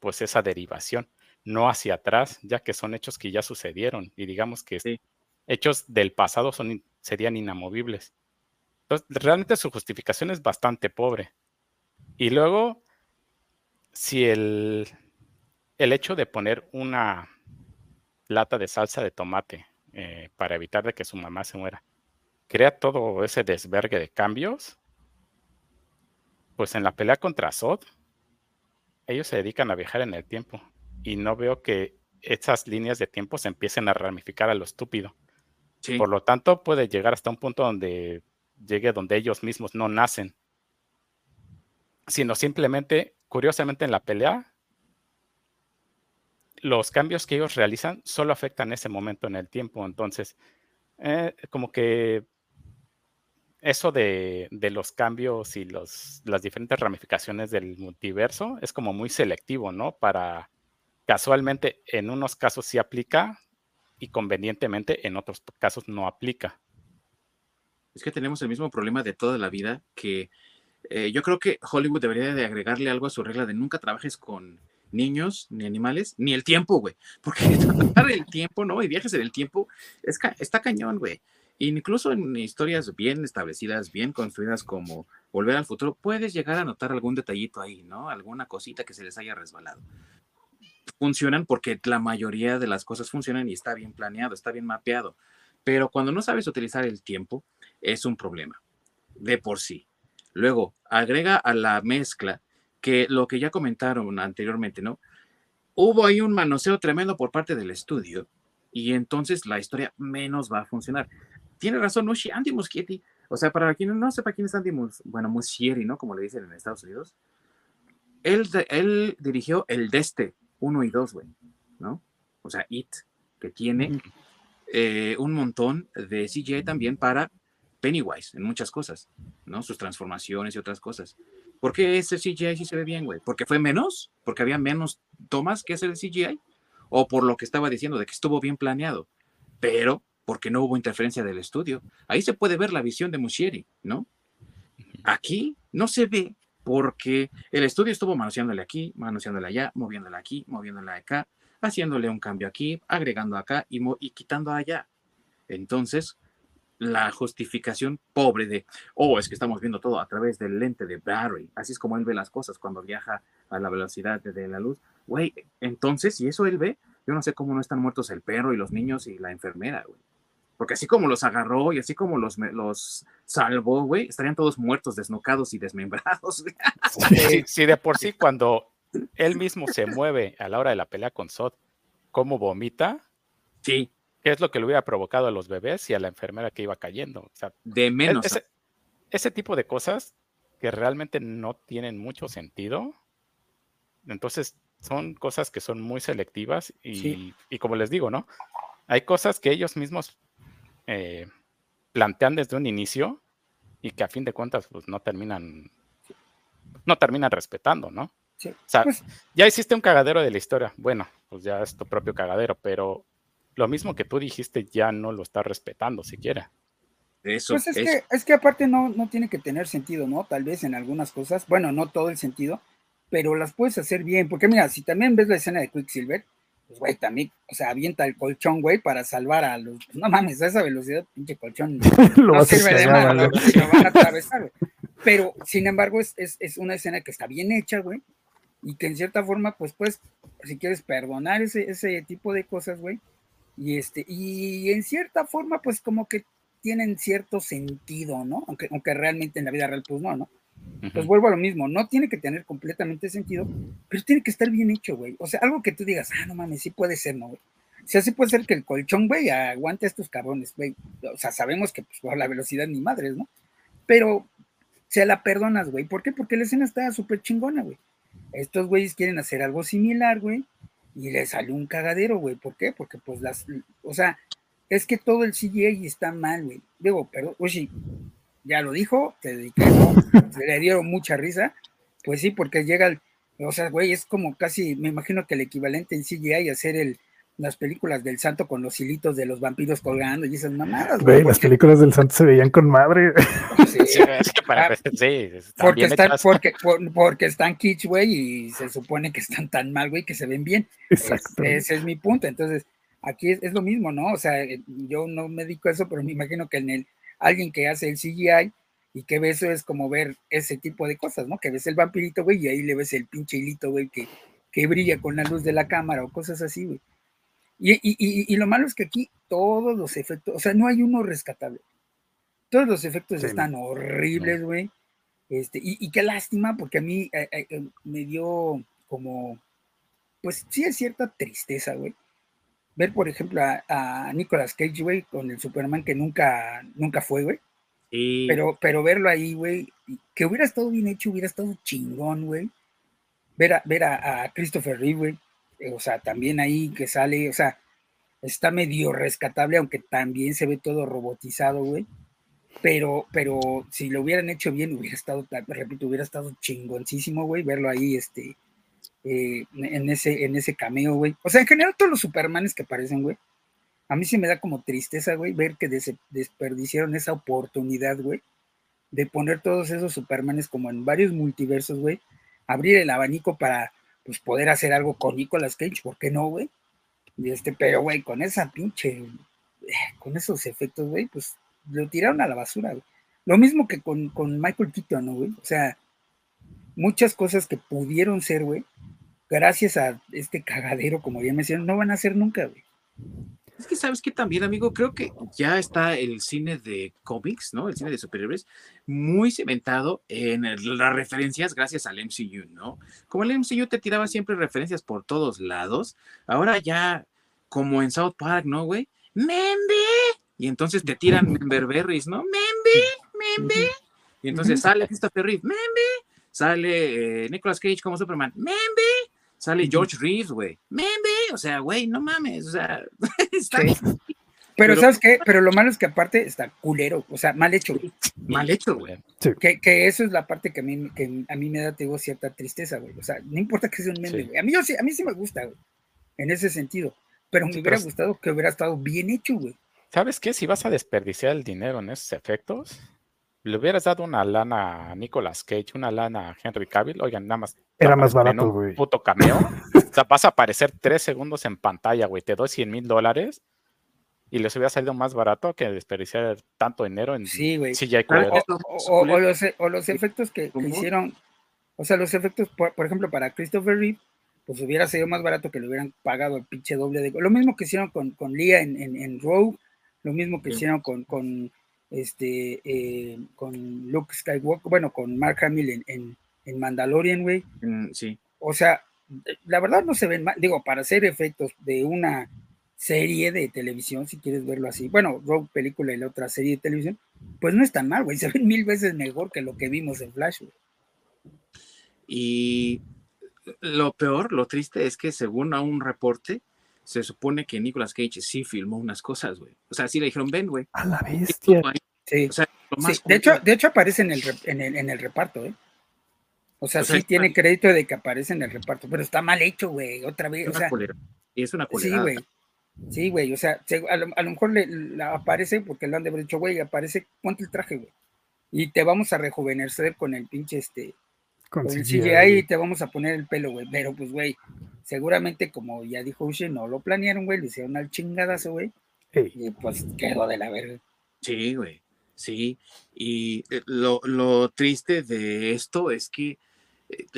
pues esa derivación, no hacia atrás, ya que son hechos que ya sucedieron y digamos que hechos del pasado son, serían inamovibles. Entonces, realmente su justificación es bastante pobre. Y luego, si el, el hecho de poner una lata de salsa de tomate eh, para evitar de que su mamá se muera, crea todo ese desvergue de cambios, pues en la pelea contra Sod, ellos se dedican a viajar en el tiempo y no veo que esas líneas de tiempo se empiecen a ramificar a lo estúpido. Por lo tanto, puede llegar hasta un punto donde llegue donde ellos mismos no nacen, sino simplemente, curiosamente en la pelea, los cambios que ellos realizan solo afectan ese momento en el tiempo. Entonces, eh, como que eso de, los cambios y las diferentes ramificaciones del multiverso es como muy selectivo, ¿no? Para casualmente en unos casos sí aplica y convenientemente en otros casos no aplica. Es que tenemos el mismo problema de toda la vida que eh, yo creo que Hollywood debería de agregarle algo a su regla de nunca trabajes con niños, ni animales, ni el tiempo, güey. Porque tratar el tiempo, ¿no? Y viajes en el tiempo es está cañón, güey. Incluso en historias bien establecidas, bien construidas como Volver al Futuro, puedes llegar a notar algún detallito ahí, ¿no? Alguna cosita que se les haya resbalado. Funcionan porque la mayoría de las cosas funcionan y está bien planeado, está bien mapeado. Pero cuando no sabes utilizar el tiempo, es un problema, de por sí. Luego, agrega a la mezcla que lo que ya comentaron anteriormente, ¿no? Hubo ahí un manoseo tremendo por parte del estudio y entonces la historia menos va a funcionar tiene razón Ushi, Andy Muschietti. O sea, para quien no sepa quién es Andy Mus bueno, Muschieri, ¿no? Como le dicen en Estados Unidos. Él, él dirigió el Deste 1 y 2, güey, ¿no? O sea, It, que tiene eh, un montón de CGI también para Pennywise en muchas cosas, ¿no? Sus transformaciones y otras cosas. ¿Por qué ese CGI sí se ve bien, güey? ¿Porque fue menos? ¿Porque había menos tomas que hacer el CGI? ¿O por lo que estaba diciendo, de que estuvo bien planeado? Pero porque no hubo interferencia del estudio. Ahí se puede ver la visión de Muschieri, ¿no? Aquí no se ve porque el estudio estuvo manoseándole aquí, manoseándole allá, moviéndole aquí, moviéndole acá, haciéndole un cambio aquí, agregando acá y, y quitando allá. Entonces, la justificación pobre de, oh, es que estamos viendo todo a través del lente de Barry, así es como él ve las cosas cuando viaja a la velocidad de la luz. Güey, entonces, si eso él ve, yo no sé cómo no están muertos el perro y los niños y la enfermera, güey. Porque así como los agarró y así como los, los salvó, güey, estarían todos muertos, desnucados y desmembrados. Sí, de por sí cuando él mismo se mueve a la hora de la pelea con Sod, ¿cómo vomita? Sí. ¿Qué es lo que le hubiera provocado a los bebés y a la enfermera que iba cayendo? O sea, de menos. Ese, ese tipo de cosas que realmente no tienen mucho sentido. Entonces, son cosas que son muy selectivas y, y, como les digo, ¿no? Hay cosas que ellos mismos eh, plantean desde un inicio y que a fin de cuentas pues no terminan no terminan respetando, ¿no? O sea, pues ya hiciste un cagadero de la historia. Bueno, pues ya es tu propio cagadero, pero lo mismo que tú dijiste ya no lo está respetando siquiera. Eso pues es, Que, es que aparte no, no tiene que tener sentido, ¿no? Tal vez en algunas cosas, bueno, no todo el sentido, pero las puedes hacer bien, porque mira, si también ves la escena de Quicksilver, pues, güey, también, o sea, avienta el colchón, güey, para salvar a los. No mames, a esa velocidad, pinche colchón. no sirve de nada, lo van a atravesar, Pero, sin embargo, es, es, una escena que está bien hecha, güey, y que en cierta forma, pues, pues, si quieres perdonar ese, ese tipo de cosas, güey, y este, y en cierta forma, pues, como que tienen cierto sentido, ¿no? Aunque, aunque realmente en la vida real, pues no, ¿no? Pues vuelvo a lo mismo, no tiene que tener completamente sentido, pero tiene que estar bien hecho, güey. O sea, algo que tú digas, ah, no mames, sí puede ser, ¿no, güey? O sea, sí puede ser que el colchón, güey, aguante a estos cabrones, güey. O sea, sabemos que pues, por la velocidad ni madres, ¿no? Pero se la perdonas, güey. ¿Por qué? Porque la escena está súper chingona, güey. Estos güeyes quieren hacer algo similar, güey, y le salió un cagadero, güey. ¿Por qué? Porque, pues, las, o sea, es que todo el CGI está mal, güey. Digo, pero, oye, ya lo dijo, te dediqué. Se le dieron mucha risa. Pues sí, porque llega el, o sea, güey, es como casi, me imagino que el equivalente en CGI a hacer el, las películas del santo con los hilitos de los vampiros colgando y esas mamadas. Güey, las películas del santo se veían con madre. Sí, porque, están, porque, porque están kitsch, güey, y se supone que están tan mal, güey, que se ven bien. Exacto. ese es mi punto. Entonces, aquí es, lo mismo, ¿no? O sea, eh, yo no me dedico a eso, pero me imagino que en el alguien que hace el CGI y que ve eso es como ver ese tipo de cosas, ¿no? Que ves el vampirito, güey, y ahí le ves el pinche hilito, güey, que, que brilla con la luz de la cámara o cosas así, güey. Y, lo malo es que aquí todos los efectos, o sea, no hay uno rescatable. Todos los efectos están horribles, güey. Este, y, qué lástima, porque a mí eh, eh, eh, me dio como, pues sí es cierta tristeza, güey. Ver, por ejemplo, a, Nicolas Cage, güey, con el Superman que nunca, nunca fue, güey. Pero, pero verlo ahí, güey, que hubiera estado bien hecho, hubiera estado chingón, güey. Ver a, ver a, a Christopher Reeve, güey, o sea, también ahí que sale, o sea, está medio rescatable, aunque también se ve todo robotizado, güey. Pero, pero si lo hubieran hecho bien, hubiera estado, repito, hubiera estado chingoncísimo, güey, verlo ahí, este, eh, en, ese, en ese cameo, güey. O sea, en general todos los Supermanes que aparecen, güey, a mí sí me da como tristeza, güey, ver que desperdiciaron esa oportunidad, güey, de poner todos esos Supermanes como en varios multiversos, güey, abrir el abanico para pues poder hacer algo con Nicolas Cage, ¿por qué no, güey? Este, pero, güey, con esa pinche, eh, con esos efectos, güey, pues lo tiraron a la basura, güey. Lo mismo que con, con Michael Keaton, ¿no, güey? O sea, muchas cosas que pudieron ser, güey, gracias a este cagadero, como ya me decían, no van a ser nunca, güey. Es que sabes que también, amigo, creo que ya está el cine de cómics, ¿no? El cine de superhéroes muy cementado en las referencias gracias al MCU, ¿no? Como el MCU te tiraba siempre referencias por todos lados, ahora ya como en South Park, ¿no, güey? ¡Membe! Y entonces te tiran memberberries, ¿no? ¡Membe! ¡Membe! Y entonces sale Christopher Reeve, ¡Membe! Sale eh, Nicolas Cage como Superman, ¡Membe! Sale George Reeves, güey. Meme, o sea, güey, no mames, o sea, está Pero, ¿sabes qué? Pero lo malo es que aparte está culero, o sea, mal hecho. Mal hecho, güey. Que, que, eso es la parte que a mí, que a mí me da, tengo cierta tristeza, güey. O sea, no importa que sea un meme, güey. A mí, sí, a mí sí me gusta, güey, en ese sentido. Pero me hubiera gustado que hubiera estado bien hecho, güey. ¿Sabes qué? Si vas a desperdiciar el dinero en esos efectos, le hubieras dado una lana a Nicolas Cage, una lana a Henry Cavill, oigan, nada más. Era más barato, güey. Puto cameo. o sea, vas a aparecer tres segundos en pantalla, güey. Te doy 100 mil dólares y les hubiera salido más barato que desperdiciar tanto dinero en sí, güey. CGI o, o, los, efectos que, hicieron, o sea, los efectos, por, ejemplo, para Christopher Reeve, pues hubiera sido más barato que le hubieran pagado el pinche doble de. Lo mismo que hicieron con, con Lia en, en, Rogue, lo mismo que hicieron con, con este, eh, con Luke Skywalker, bueno, con Mark Hamill en, en, Mandalorian, güey. Mm, sí. O sea, la verdad no se ven mal, digo, para hacer efectos de una serie de televisión, si quieres verlo así, bueno, Rogue película y la otra serie de televisión, pues no es tan mal, güey, se ven mil veces mejor que lo que vimos en Flash, güey. Y lo peor, lo triste es que según a un reporte, se supone que Nicolas Cage sí filmó unas cosas, güey. O sea, sí le dijeron, ven, güey. A la bestia. Sí. O sea, de, hecho, de hecho aparece en el, en el, reparto, ¿eh? O sea, sí tiene crédito de que aparece en el reparto, pero está mal hecho, güey, otra vez. o sea, es una Sí, güey. Sí, güey, o sea, a lo, mejor le, aparece porque lo han de haber dicho, güey, aparece, ponte el traje, güey. Y te vamos a rejuvenecer con el pinche este, con, el CGI y te vamos a poner el pelo, güey. Pero pues, güey, seguramente como ya dijo Uche, no lo planearon, güey, le hicieron al chingadazo, güey. Y pues quedó de la verga. Sí, güey, sí. Y eh, lo, lo, triste de esto es que eh,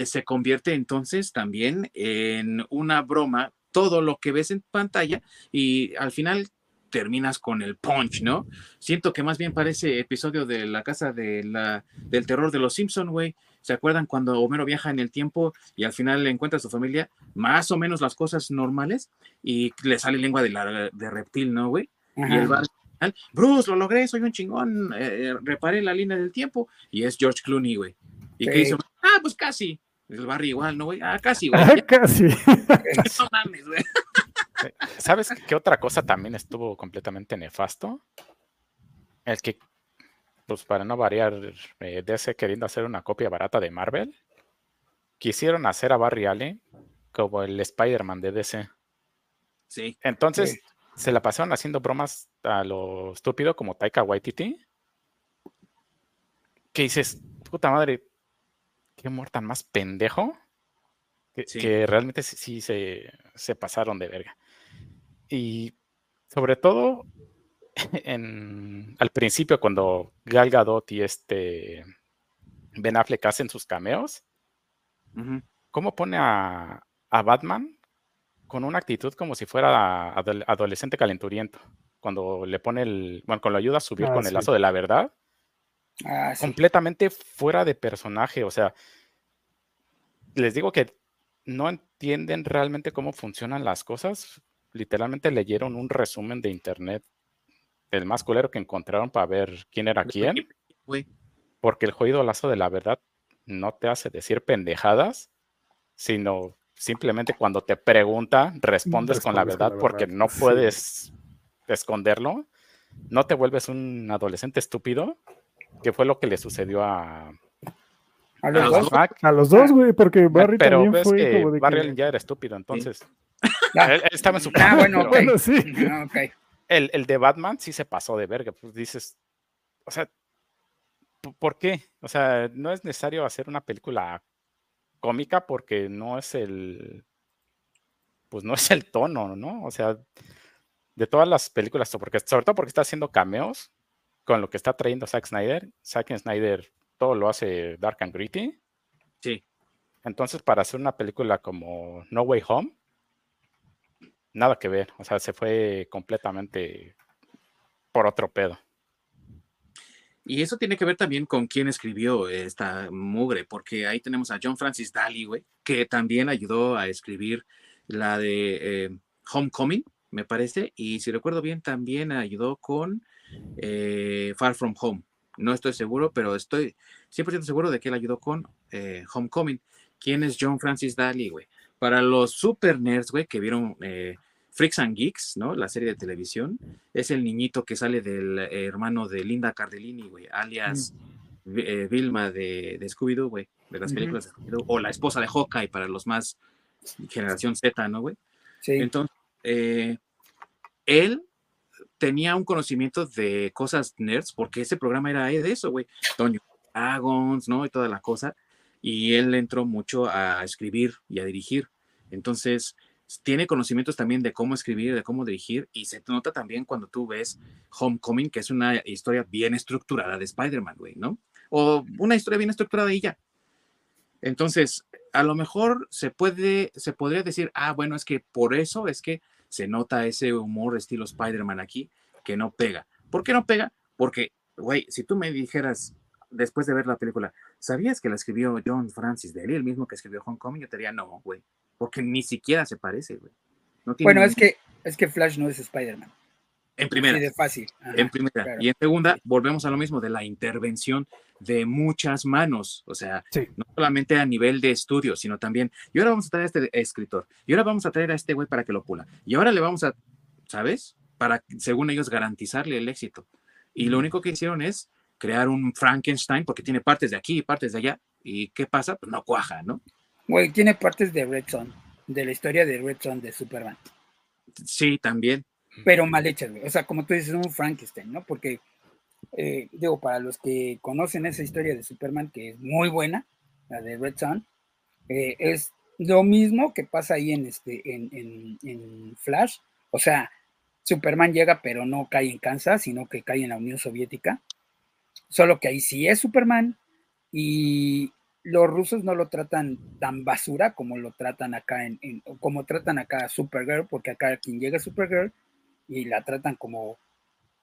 se convierte entonces también en una broma todo lo que ves en pantalla y al final terminas con el punch, ¿no? Siento que más bien parece episodio de la casa de la, del terror de los Simpson, güey. ¿Se acuerdan cuando Homero viaja en el tiempo y al final le encuentra a su familia más o menos las cosas normales y le sale lengua de, la, de reptil, ¿no, güey? Y el bar, Bruce, lo logré, soy un chingón, eh, reparé la línea del tiempo y es George Clooney, güey. Y que dice, ah, pues casi. El barrio igual, ¿no, güey? Ah, casi, güey. Ah, casi. no mames, güey. ¿Sabes qué otra cosa también estuvo completamente nefasto? El que, pues para no variar, eh, DC queriendo hacer una copia barata de Marvel, quisieron hacer a Barry Allen como el Spider-Man de DC. Sí. Entonces, se la pasaron haciendo bromas a lo estúpido como Taika Waititi. Que dices, puta madre, qué humor tan más pendejo. Que, realmente sí, se, se, pasaron de verga. Y sobre todo, en, al principio, cuando Gal Gadot y este Ben Affleck hacen sus cameos, ¿cómo pone a, a Batman con una actitud como si fuera adolescente calenturiento. Cuando le pone el, bueno, cuando lo ayuda a subir ah, con el lazo de la verdad. Ah, completamente fuera de personaje. O sea, les digo que no entienden realmente cómo funcionan las cosas. Literalmente leyeron un resumen de internet el más culero que encontraron para ver quién era quién. Porque el jodido lazo de la verdad no te hace decir pendejadas, sino simplemente cuando te pregunta, respondes, con la verdad, porque no puedes esconderlo. No te vuelves un adolescente estúpido, que fue lo que le sucedió a, a los, dos, güey, porque Barry pero también ves fue que como de Barry ya era estúpido, entonces. Él, estaba en su ah, bueno, bueno, sí. Ah, el, el, de Batman sí se pasó de verga, pues dices, o sea, ¿por qué? O sea, no es necesario hacer una película cómica porque no es el, pues no es el tono, ¿no? O sea, de todas las películas, porque, sobre todo porque está haciendo cameos con lo que está trayendo Zack Snyder. Zack Snyder todo lo hace dark and gritty. Sí. Entonces, para hacer una película como No Way Home, nada que ver. O sea, se fue completamente por otro pedo. Y eso tiene que ver también con quién escribió esta mugre, porque ahí tenemos a John Francis Daly, güey, que también ayudó a escribir la de eh, Homecoming, me parece, y si recuerdo bien, también ayudó con eh, Far From Home. No estoy seguro, pero estoy 100% seguro de que él ayudó con eh, Homecoming. ¿Quién es John Francis Daly, güey? Para los super nerds, güey, que vieron Freaks and Geeks, ¿no? La serie de televisión. Es el niñito que sale del eh, hermano de Linda Cardellini, güey, alias mm. eh, Vilma de, Scooby-Doo, güey, de las películas de Scooby-Doo. O la esposa de Hawkeye para los más generación Z, ¿no, güey? Sí. Entonces, eh, él tenía un conocimiento de cosas nerds, porque ese programa era de eso, güey. Toño Dragons, ¿no? Y toda la cosa. Y él entró mucho a escribir y a dirigir. Entonces, tiene conocimientos también de cómo escribir, de cómo dirigir, y se nota también cuando tú ves Homecoming, que es una historia bien estructurada de Spider-Man, güey, ¿no? O una historia bien estructurada y ya. Entonces, a lo mejor se puede, se podría decir, ah, bueno, es que por eso es que se nota ese humor estilo Spider-Man aquí, que no pega. ¿Por qué no pega? Porque, güey, si tú me dijeras, después de ver la película, ¿sabías que la escribió John Francis Daly, el mismo que escribió Homecoming? Yo te diría, no, güey porque ni siquiera se parece, güey. bueno, es que, es que Flash no es Spider-Man. En primera. de fácil. en primera. Y en segunda, volvemos a lo mismo de la intervención de muchas manos. O sea, no solamente a nivel de estudio, sino también. Y ahora vamos a traer a este escritor. Y ahora vamos a traer a este güey para que lo pula. Y ahora le vamos a, ¿sabes? Para, según ellos, garantizarle el éxito. Y lo único que hicieron es crear un Frankenstein, porque tiene partes de aquí y partes de allá. ¿Y qué pasa? Pues no cuaja, ¿no? Güey, tiene partes de Red Son, de la historia de Red Son de Superman. Sí, también. Pero mal hechas, güey. O sea, como tú dices, un Frankenstein, ¿no? Porque, eh, digo, para los que conocen esa historia de Superman, que es muy buena, la de Red Son, eh, es lo mismo que pasa ahí en, este, en, en Flash. O sea, Superman llega, pero no cae en Kansas, sino que cae en la Unión Soviética. Solo que ahí sí es Superman y, los rusos no lo tratan tan basura como lo tratan acá en, como tratan acá a Supergirl, porque acá quien llega a Supergirl y la tratan como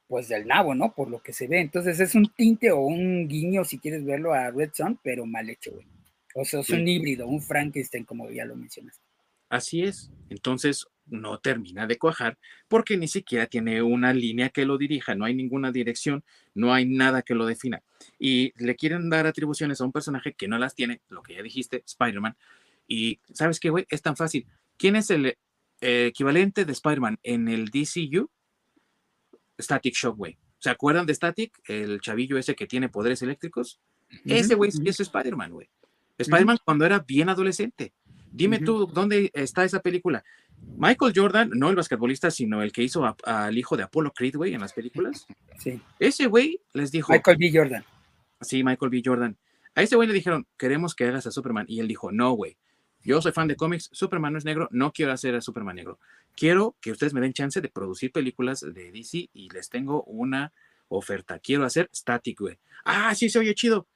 pues del nabo, ¿no? Por lo que se ve. Entonces es un tinte o un guiño, si quieres verlo, a Red Sun, pero mal hecho, güey. O sea, es un híbrido, un Frankenstein, como ya lo mencionaste. Así es. Entonces, no termina de cuajar porque ni siquiera tiene una línea que lo dirija, no hay ninguna dirección, no hay nada que lo defina. Y le quieren dar atribuciones a un personaje que no las tiene, lo que ya dijiste, Spider-Man. Y sabes qué, güey, es tan fácil. ¿Quién es el equivalente de Spider-Man en el DCU, Static Shock, güey. ¿Se acuerdan de Static? El chavillo ese que tiene poderes eléctricos. Ese güey es Spider-Man, güey. Spider-Man cuando era bien adolescente. Dime tú, ¿dónde está esa película? Michael Jordan, no el basquetbolista, sino el que hizo al hijo de Apollo Creed, güey, en las películas. Sí. Ese güey les dijo. Michael B. Jordan. Sí, Michael B. Jordan. A ese güey le dijeron, queremos que hagas a Superman. Y él dijo, no, güey. Yo soy fan de cómics, Superman no es negro, no quiero hacer a Superman negro. Quiero que ustedes me den chance de producir películas de DC y les tengo una oferta. Quiero hacer Static, güey. Ah, sí, se oye chido.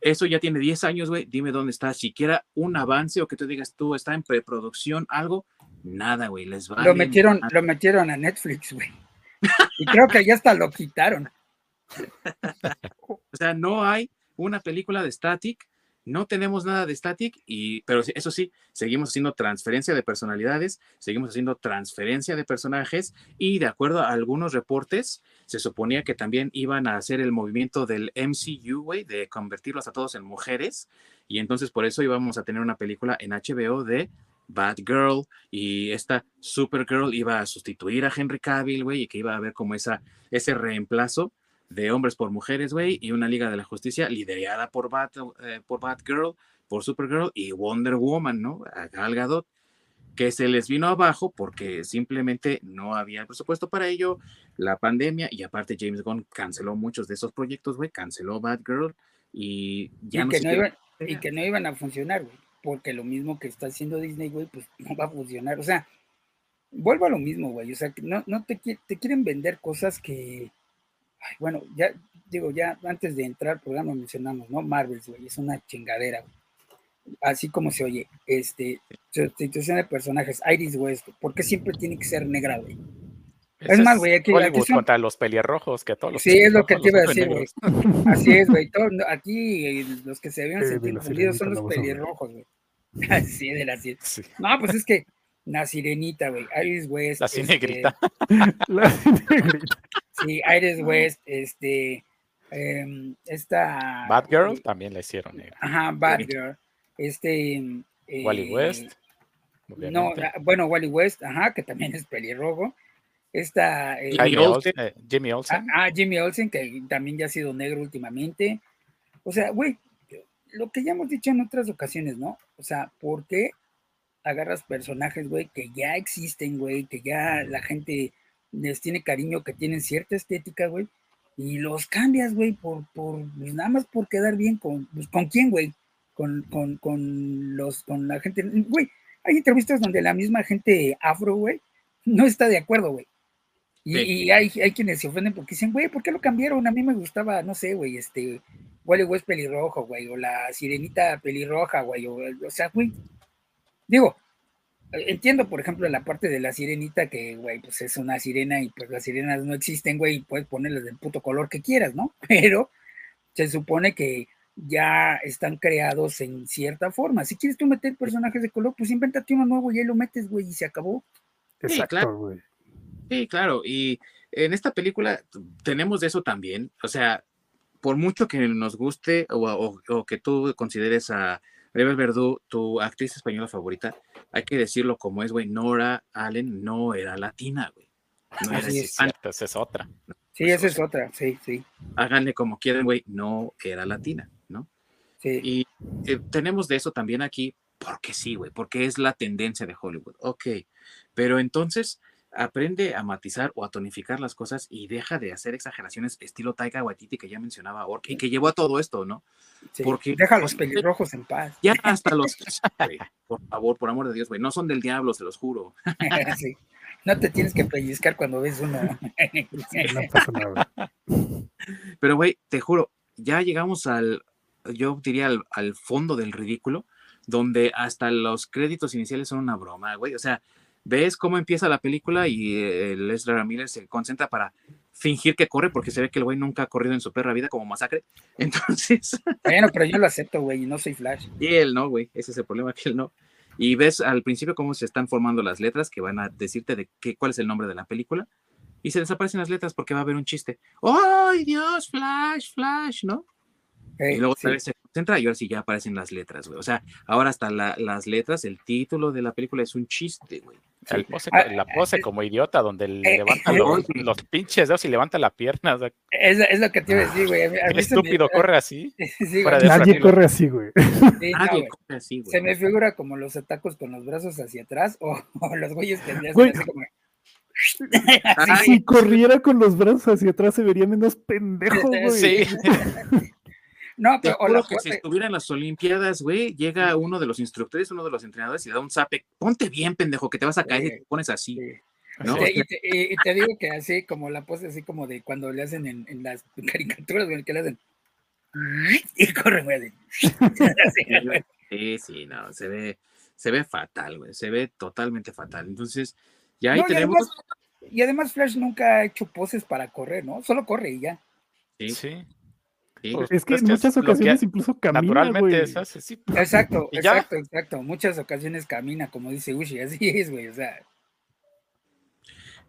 Eso ya tiene 10 años, güey. Dime dónde está. Siquiera un avance o que tú digas tú está en preproducción, algo. Nada, güey. Les va. Lo metieron, lo metieron a Netflix, güey. Y creo que ya hasta lo quitaron. o sea, no hay una película de Static no tenemos nada de static, y, pero eso sí, seguimos haciendo transferencia de personalidades, seguimos haciendo transferencia de personajes y de acuerdo a algunos reportes, se suponía que también iban a hacer el movimiento del MCU, güey, de convertirlos a todos en mujeres y entonces por eso íbamos a tener una película en HBO de Batgirl y esta Supergirl iba a sustituir a Henry Cavill, güey, y que iba a haber como esa, ese reemplazo de hombres por mujeres, güey, y una Liga de la Justicia liderada por, Bat, eh, por Batgirl, por Supergirl y Wonder Woman, ¿no? A Gal Gadot, que se les vino abajo porque simplemente no había presupuesto para ello, la pandemia, y aparte James Gunn canceló muchos de esos proyectos, güey, canceló Batgirl y ya no, que no iban, Y que no iban a funcionar, güey, porque lo mismo que está haciendo Disney, güey, pues no va a funcionar, o sea, vuelvo a lo mismo, güey, o sea, no, no te, te quieren vender cosas que bueno, ya digo, ya antes de entrar al programa mencionamos, ¿no? Marvels, güey, es una chingadera, güey. Así como se oye, este, sustitución de personajes, Iris West, ¿por qué siempre tiene que ser negra, güey? Es, más, güey, aquí, aquí son... contra los pelirrojos, que todos los Sí, es lo que te iba a decir, güey. Así es, güey. Aquí los que se habían sentido confundidos son los pelirrojos, güey. Así de la sí. No, pues es que la sirenita, güey. Iris West. La cinegrita. Este, la cinegrita. Sí, Iris West, este. Eh, esta. Batgirl también la hicieron negra. Ajá, Batgirl. Este. Eh, Wally West. No, bueno, Wally West, ajá, que también es pelirrojo. Esta. Eh, Jimmy, Olsen, eh, Jimmy Olsen. Ah, Jimmy Olsen, que también ya ha sido negro últimamente. O sea, güey, lo que ya hemos dicho en otras ocasiones, ¿no? O sea, ¿por qué agarras personajes, güey, que ya existen, güey, que ya la gente les tiene cariño, que tienen cierta estética, güey, y los cambias, güey, por, por, pues, nada más por quedar bien con, pues, ¿con quién, güey? Con, con, con los, con la gente, güey, hay entrevistas donde la misma gente afro, güey, no está de acuerdo, güey. Y, hay, hay, quienes se ofenden porque dicen, güey, ¿por qué lo cambiaron? A mí me gustaba, no sé, güey, este, Wally West pelirrojo, güey, o la sirenita pelirroja, güey, o, o sea, güey, digo, entiendo, por ejemplo, la parte de la sirenita, que, güey, pues es una sirena y pues las sirenas no existen, güey, y puedes ponerles del puto color que quieras, ¿no? Pero se supone que ya están creados en cierta forma. Si quieres tú meter personajes de color, pues invéntate uno nuevo y ahí lo metes, güey, y se acabó. Exacto, güey. Sí, claro. Y en esta película tenemos de eso también. O sea, por mucho que nos guste o, o que tú consideres a Rebel Verdú, tu actriz española favorita, hay que decirlo como es, güey, Nora Allen no era latina, güey. No era esa es otra. Sí, esa es otra, sí, sí. Háganle como quieran, güey, no era latina, ¿no? Sí. Y eh, tenemos de eso también aquí, porque sí, güey, porque es la tendencia de Hollywood. Ok, pero entonces aprende a matizar o a tonificar las cosas y deja de hacer exageraciones estilo Taika Waititi que ya mencionaba Ork y que llevó a todo esto, ¿no? Porque deja los pelirrojos en paz. Ya hasta los por favor, por amor de Dios, güey, no son del diablo, se los juro. No te tienes que pellizcar cuando ves uno. Pero güey, te juro, ya llegamos al yo diría al, al fondo del ridículo, donde hasta los créditos iniciales son una broma, güey. O sea, ves cómo empieza la película y el eh, Ezra Miller se concentra para fingir que corre porque se ve que el güey nunca ha corrido en su perra vida como masacre. Entonces. Bueno, pero yo lo acepto, güey, y no soy Flash. Y él no, güey, ese es el problema que él no. Y ves al principio cómo se están formando las letras que van a decirte de qué, cuál es el nombre de la película. Y se desaparecen las letras porque va a haber un chiste. ¡Ay, Dios! Flash, Flash, ¿no? Y luego otra vez se concentra y ahora sí ya aparecen las letras, güey. O sea, ahora hasta las letras, el título de la película es un chiste, güey. pose, ah, la pose como idiota, donde eh, levanta los, pinches dedos y levanta la pierna. es, lo que te iba a decir, güey. estúpido corre así. Nadie corre así, güey. Nadie corre así, güey. Se me figura como los atacos con los brazos hacia atrás o, los güeyes que le hacen así como. si corriera con los brazos hacia atrás se vería menos pendejo, güey. Sí. No, pero o que si estuviera en las Olimpiadas, güey, llega uno de los instructores, uno de los entrenadores y da un zape. Ponte bien, pendejo, que te vas a caer y te pones así. ¿no? Y, te, digo que así como la pose así como de cuando le hacen en, en las caricaturas, güey, que le hacen y corre, güey. sí, sí, no, se ve, se ve fatal, güey, se ve totalmente fatal. Entonces, ya ahí tenemos. Y además, Flash nunca ha hecho poses para correr, ¿no? Solo corre y ya. Sí. sí. Pues, es que en muchas ocasiones incluso camina. Naturalmente es así. Exacto, exacto, exacto. Muchas ocasiones camina, como dice Ushi, así es, güey. O sea.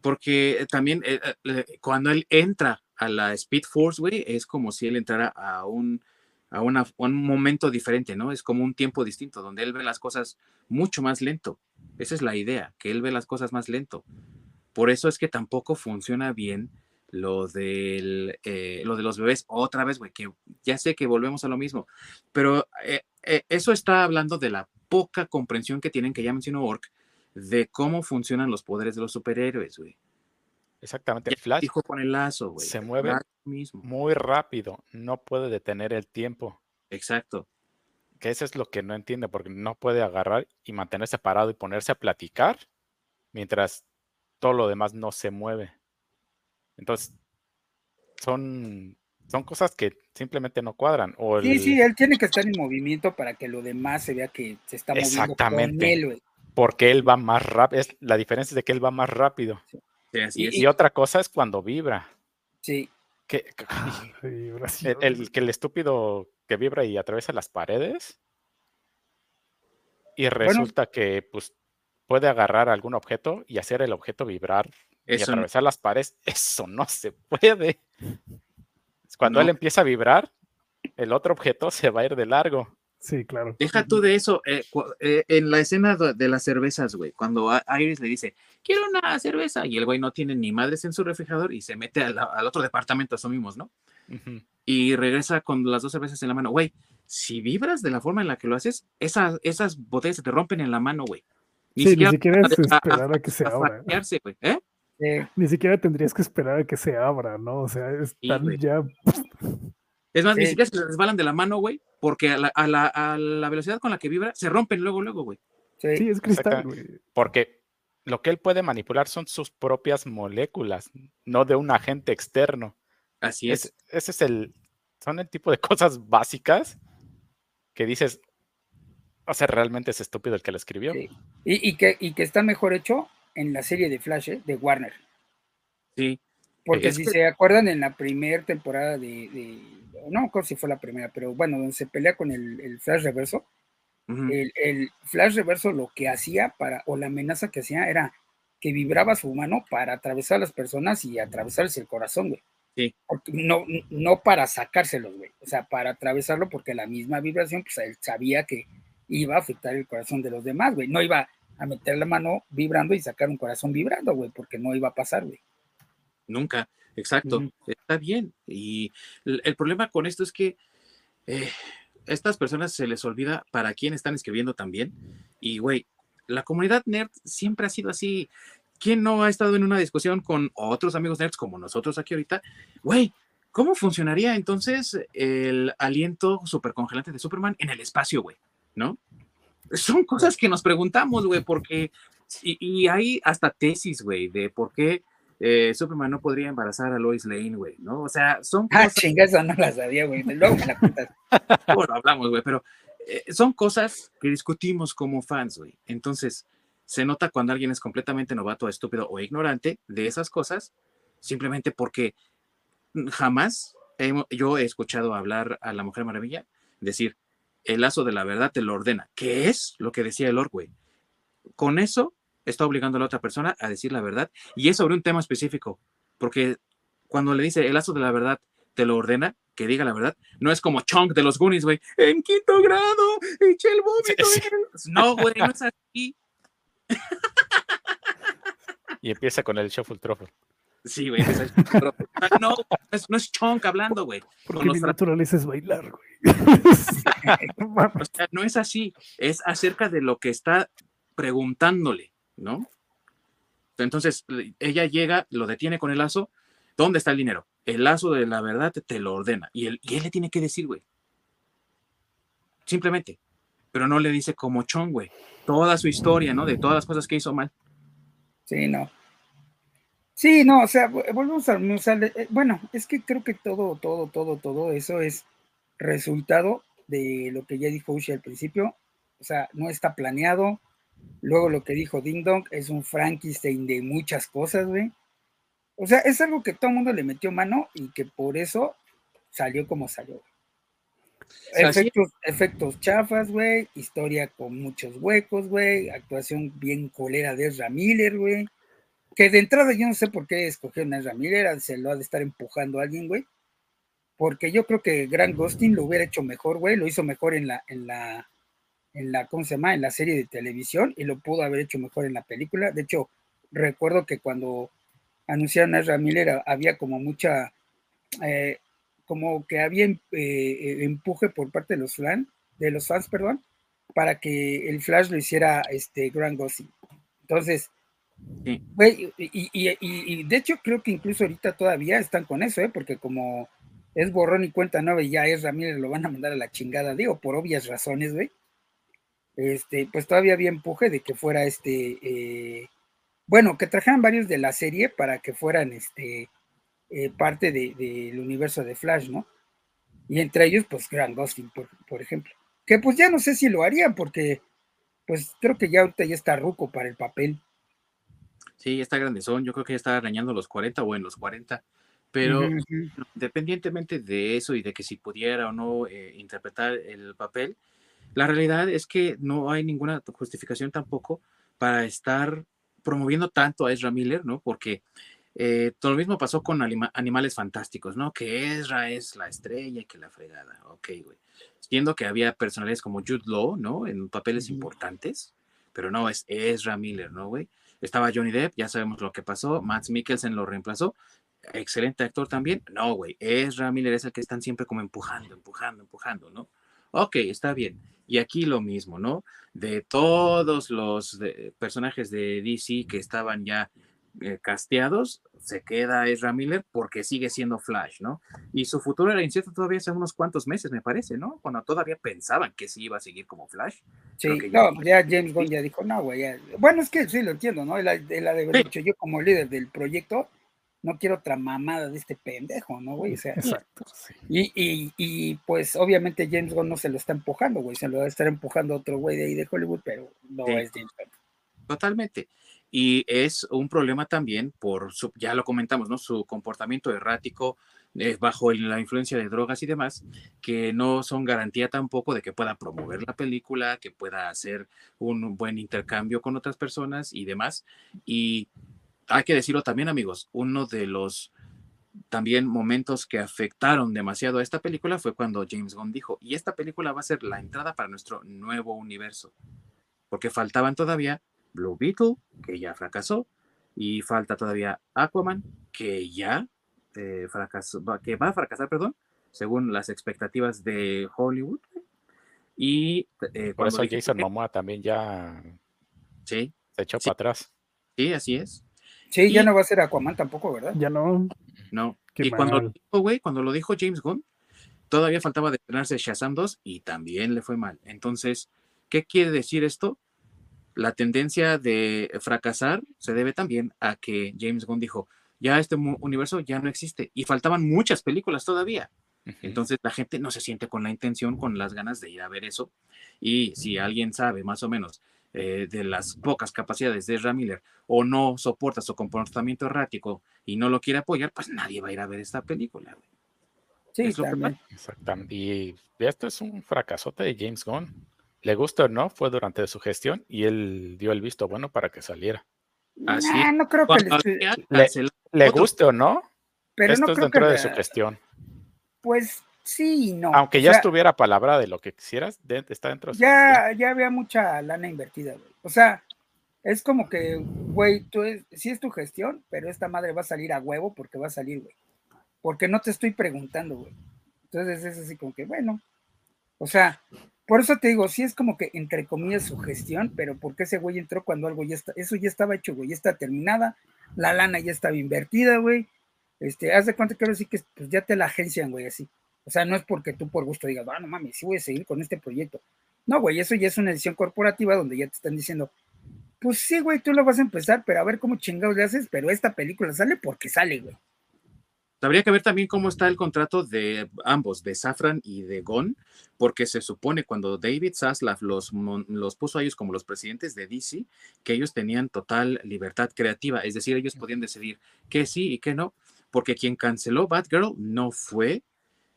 Porque también eh, eh, cuando él entra a la Speed Force, güey, es como si él entrara a un a un momento diferente, ¿no? Es como un tiempo distinto, donde él ve las cosas mucho más lento. Esa es la idea, que él ve las cosas más lento. Por eso es que tampoco funciona bien lo, del, eh, lo de los bebés otra vez, güey, que ya sé que volvemos a lo mismo, pero eh, eh, eso está hablando de la poca comprensión que tienen, que ya mencionó Ork, de cómo funcionan los poderes de los superhéroes, güey. Exactamente. Flash dijo con el lazo, güey. Se mueve mismo. muy rápido, no puede detener el tiempo. Exacto. Que eso es lo que no entiende, porque no puede agarrar y mantenerse parado y ponerse a platicar mientras todo lo demás no se mueve. Entonces, son, son cosas que simplemente no cuadran. O Sí, sí, él tiene que estar en movimiento para que lo demás se vea que se está moviendo Exactamente. él, Porque él va más rápido. La diferencia es de que él va más rápido. y, otra cosa es cuando vibra. Sí. Que, el, que el estúpido que vibra y atraviesa las paredes. Y resulta que pues puede agarrar algún objeto y hacer el objeto vibrar y atravesar las paredes, eso no se puede. Cuando él empieza a vibrar, el otro objeto se va a ir de largo. Sí, claro. Deja tú de eso. Eh, eh, en la escena de las cervezas, güey, cuando Iris le dice, quiero una cerveza, y el güey no tiene ni madres en su refrigerador y se mete al, otro departamento, asumimos, ¿no? Y regresa con las dos cervezas en la mano. Güey, si vibras de la forma en la que lo haces, esas, esas botellas se te rompen en la mano, güey. Ni sí, siquiera, ni siquiera es esperar a, que se abra. ¿eh? Ni siquiera tendrías que esperar a que se abra, ¿no? O sea, están ya. Es más, ni siquiera se resbalan de la mano, güey, porque a la, a, la, a la, velocidad con la que vibra se rompen luego, luego, güey. Sí, es cristal, güey. Porque lo que él puede manipular son sus propias moléculas, no de un agente externo. Así es. ese es el. Son el tipo de cosas básicas que dices. O sea, realmente es estúpido el que lo escribió. Y, y, que, y que está mejor hecho en la serie de Flash, ¿eh? de Warner. Sí. Porque si se acuerdan en la primera temporada de, no acuerdo si fue la primera, pero bueno, donde se pelea con el, Flash Reverso, el, Flash Reverso lo que hacía para, o la amenaza que hacía era que vibraba su mano para atravesar a las personas y atravesarles el corazón, güey. Sí. no, no para sacárselos, güey. O sea, para atravesarlo porque la misma vibración, pues él sabía que iba a afectar el corazón de los demás, güey. No iba a meter la mano vibrando y sacar un corazón vibrando, güey, porque no iba a pasar, güey. Nunca, exacto, está bien. Y el, problema con esto es que eh, estas personas se les olvida para quién están escribiendo también. Y, güey, la comunidad nerd siempre ha sido así. ¿Quién no ha estado en una discusión con otros amigos nerds como nosotros aquí ahorita? Güey, ¿cómo funcionaría entonces el aliento supercongelante de Superman en el espacio, güey? ¿No? Son cosas que nos preguntamos, güey, porque, y, hay hasta tesis, güey, de por qué eh, Superman no podría embarazar a Lois Lane, güey, ¿no? O sea, son ah, cosas... Ah, chinga, eso no la sabía, güey, luego me la cuentas. bueno, hablamos, güey, pero eh, son cosas que discutimos como fans, güey. Entonces, se nota cuando alguien es completamente novato, estúpido o ignorante de esas cosas, simplemente porque jamás yo he escuchado hablar a la Mujer Maravilla decir, el lazo de la verdad te lo ordena, ¿Qué es lo que decía el güey. Con eso está obligando a la otra persona a decir la verdad y es sobre un tema específico, porque cuando le dice el lazo de la verdad te lo ordena, que diga la verdad. No es como Chunk de los Goonies, güey. En quinto grado, eché el vómito. No, güey, no es así. Y empieza con el Shuffle Truffle. Sí, güey. no, no es Chunk hablando, güey. Porque mi naturaleza es bailar, güey. o sea, no es así. Es acerca de lo que está preguntándole, ¿no? Entonces, ella llega, lo detiene con el lazo. ¿Dónde está el dinero? El lazo de la verdad te, lo ordena. Y él, y él le tiene que decir, güey. Simplemente. Pero no le dice como Chong, güey. Toda su historia, ¿no? De todas las cosas que hizo mal. Sí, no. Sí, no, o sea, volvemos a eh, bueno, es que creo que todo, todo, todo, todo eso es resultado de lo que ya dijo Ushi al principio. O sea, no está planeado, Luego lo que dijo Ding Dong es un Frankenstein de muchas cosas, güey. O sea, es algo que todo el mundo le metió mano y que por eso salió como salió. Efectos, efectos chafas, güey. Historia con muchos huecos, güey. Actuación bien colera de Ezra Miller, güey. Que de entrada yo no sé por qué escogió a Miller, se lo ha de estar empujando a alguien, güey. Porque yo creo que Grant Gustin lo hubiera hecho mejor, güey. Lo hizo mejor en la, en la, en la, ¿cómo se llama? En la serie de televisión y lo pudo haber hecho mejor en la película. De hecho, recuerdo que cuando anunciaron a Miller había como mucha, eh, como que había em, eh, empuje por parte de los, fans, de los fans, perdón, para que el Flash lo hiciera este Grant Gustin. Entonces, y, de hecho creo que incluso ahorita todavía están con eso, ¿eh? porque como es borrón y cuenta nueva ya Ezra Miller lo van a mandar a la chingada, digo, por obvias razones, güey este, pues todavía había empuje de que fuera este, eh, bueno, que trajeran varios de la serie para que fueran este, eh, parte del universo de Flash, ¿no? Y entre ellos, pues Grant Gustin, por, ejemplo. Que pues ya no sé si lo harían, porque pues creo que ya ahorita ya está ruco para el papel. Sí, está grandezón, yo creo que ya está arañando los 40 o en los 40, pero independientemente de eso y de que si pudiera o no eh, interpretar el papel, la realidad es que no hay ninguna justificación tampoco para estar promoviendo tanto a Ezra Miller, ¿no? Porque eh, todo lo mismo pasó con Animales Fantásticos, ¿no? Que Ezra es la estrella y que la fregada. Ok, güey. Siendo que había personajes como Jude Law, ¿no? En papeles importantes, pero no, es Ezra Miller, ¿no, güey? Estaba Johnny Depp, ya sabemos lo que pasó. Matt Mikkelsen lo reemplazó. Excelente actor también. No, güey. Ezra Miller es el que están siempre como empujando, empujando, empujando, ¿no? Ok, está bien. Y aquí lo mismo, ¿no? De todos los personajes de DC que estaban ya eh, casteados, se queda Ezra Miller porque sigue siendo Flash, ¿no? Y su futuro era incierto todavía hace unos cuantos meses, me parece, ¿no? Cuando todavía pensaban que sí iba a seguir como Flash. Sí, no, ya, James Gunn ya dijo, no, güey, bueno, es que sí lo entiendo, ¿no? Él, él ha de haber dicho, yo como líder del proyecto, no quiero otra mamada de este pendejo, ¿no, güey? O sea, Exacto, y, y, y, pues obviamente James Gunn no se lo está empujando, güey, se lo va a estar empujando otro güey de ahí de Hollywood, pero no es James Gunn. Totalmente. Y es un problema también por, su, ya lo comentamos, ¿no? Su comportamiento errático eh, bajo la influencia de drogas y demás, que no son garantía tampoco de que pueda promover la película, que pueda hacer un buen intercambio con otras personas y demás. Y hay que decirlo también, amigos, uno de los también momentos que afectaron demasiado a esta película fue cuando James Gunn dijo, y esta película va a ser la entrada para nuestro nuevo universo, porque faltaban todavía Blue Beetle, que ya fracasó, y falta todavía Aquaman, que ya eh, fracasó, que va a fracasar, perdón, según las expectativas de Hollywood. Y eh, por eso Jason Momoa también ya sí, se echó para atrás. Sí, así es. Sí, ya no va a ser Aquaman tampoco, ¿verdad? Ya no. No. y cuando lo, dijo, güey, cuando lo dijo James Gunn, todavía faltaba de estrenarse Shazam 2 y también le fue mal. Entonces, ¿qué quiere decir esto? La tendencia de fracasar se debe también a que James Gunn dijo, ya este universo ya no existe y faltaban muchas películas todavía. Entonces la gente no se siente con la intención, con las ganas de ir a ver eso. Y si alguien sabe más o menos eh, de las pocas capacidades de Ramiller o no soporta su comportamiento errático y no lo quiere apoyar, pues nadie va a ir a ver esta película. Sí, Exactamente. Y esto es un fracasote de James Gunn. Le gusta o no, fue durante su gestión y él dio el visto bueno para que saliera. Así. no creo que le, le, guste o no, pero esto no es dentro de su gestión. Pues sí y no. Aunque ya estuviera palabra de lo que quisieras, está dentro de Ya, ya había mucha lana invertida, güey. O sea, es como que, güey, tú es, sí es tu gestión, pero esta madre va a salir a huevo porque va a salir, güey. Porque no te estoy preguntando, güey. Entonces es así como que, bueno, o sea, por eso te digo, sí es como que entre comillas su gestión, pero porque ese güey entró cuando algo ya está, eso ya estaba hecho, güey, ya está terminada, la lana ya estaba invertida, güey. Este, haz de cuenta que ahora que pues ya te la agencian, güey, así. O sea, no es porque tú por gusto digas, ah, no mames, sí voy a seguir con este proyecto. No, güey, eso ya es una edición corporativa donde ya te están diciendo, pues sí, güey, tú lo vas a empezar, pero a ver cómo chingados le haces, pero esta película sale porque sale, güey. Habría que ver también cómo está el contrato de ambos, de Safran y de Gon, porque se supone cuando David Zaslav los, los puso a ellos como los presidentes de DC, que ellos tenían total libertad creativa, es decir, ellos podían decidir qué sí y qué no, porque quien canceló Batgirl no fue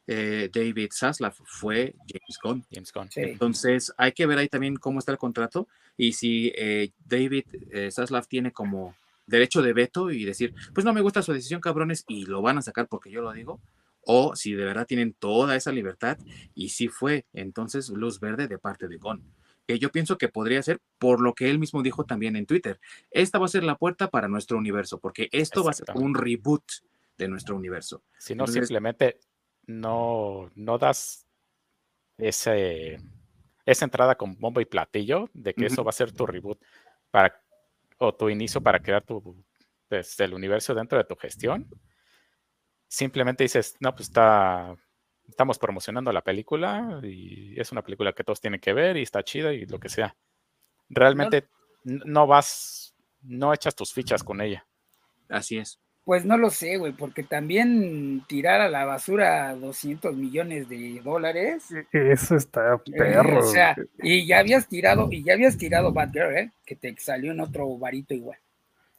eh, David Zaslav, fue James Gunn. James Gunn. Entonces, hay que ver ahí también cómo está el contrato y si eh, David eh, Zaslav tiene como derecho de veto y decir, pues no me gusta su decisión, cabrones, y lo van a sacar porque yo lo digo, o si de verdad tienen toda esa libertad y si fue entonces luz verde de parte de Gon. Que yo pienso que podría ser por lo que él mismo dijo también en Twitter. Esta va a ser la puerta para nuestro universo, porque esto va a ser un reboot de nuestro universo. Si no, simplemente no, no das ese, esa entrada con bomba y platillo de que eso va a ser tu reboot para o tu inicio para crear tu, pues, el universo dentro de tu gestión, simplemente dices, no, pues está, estamos promocionando la película y es una película que todos tienen que ver y está chida y lo que sea. Realmente no vas, no echas tus fichas con ella. Así es. Pues no lo sé, güey, porque también tirar a la basura 200 millones de dólares. E-, eso está eh, perro. o sea, y ya habías tirado, y ya habías tirado Bad Girl, ¿eh? Que te salió en otro varito igual.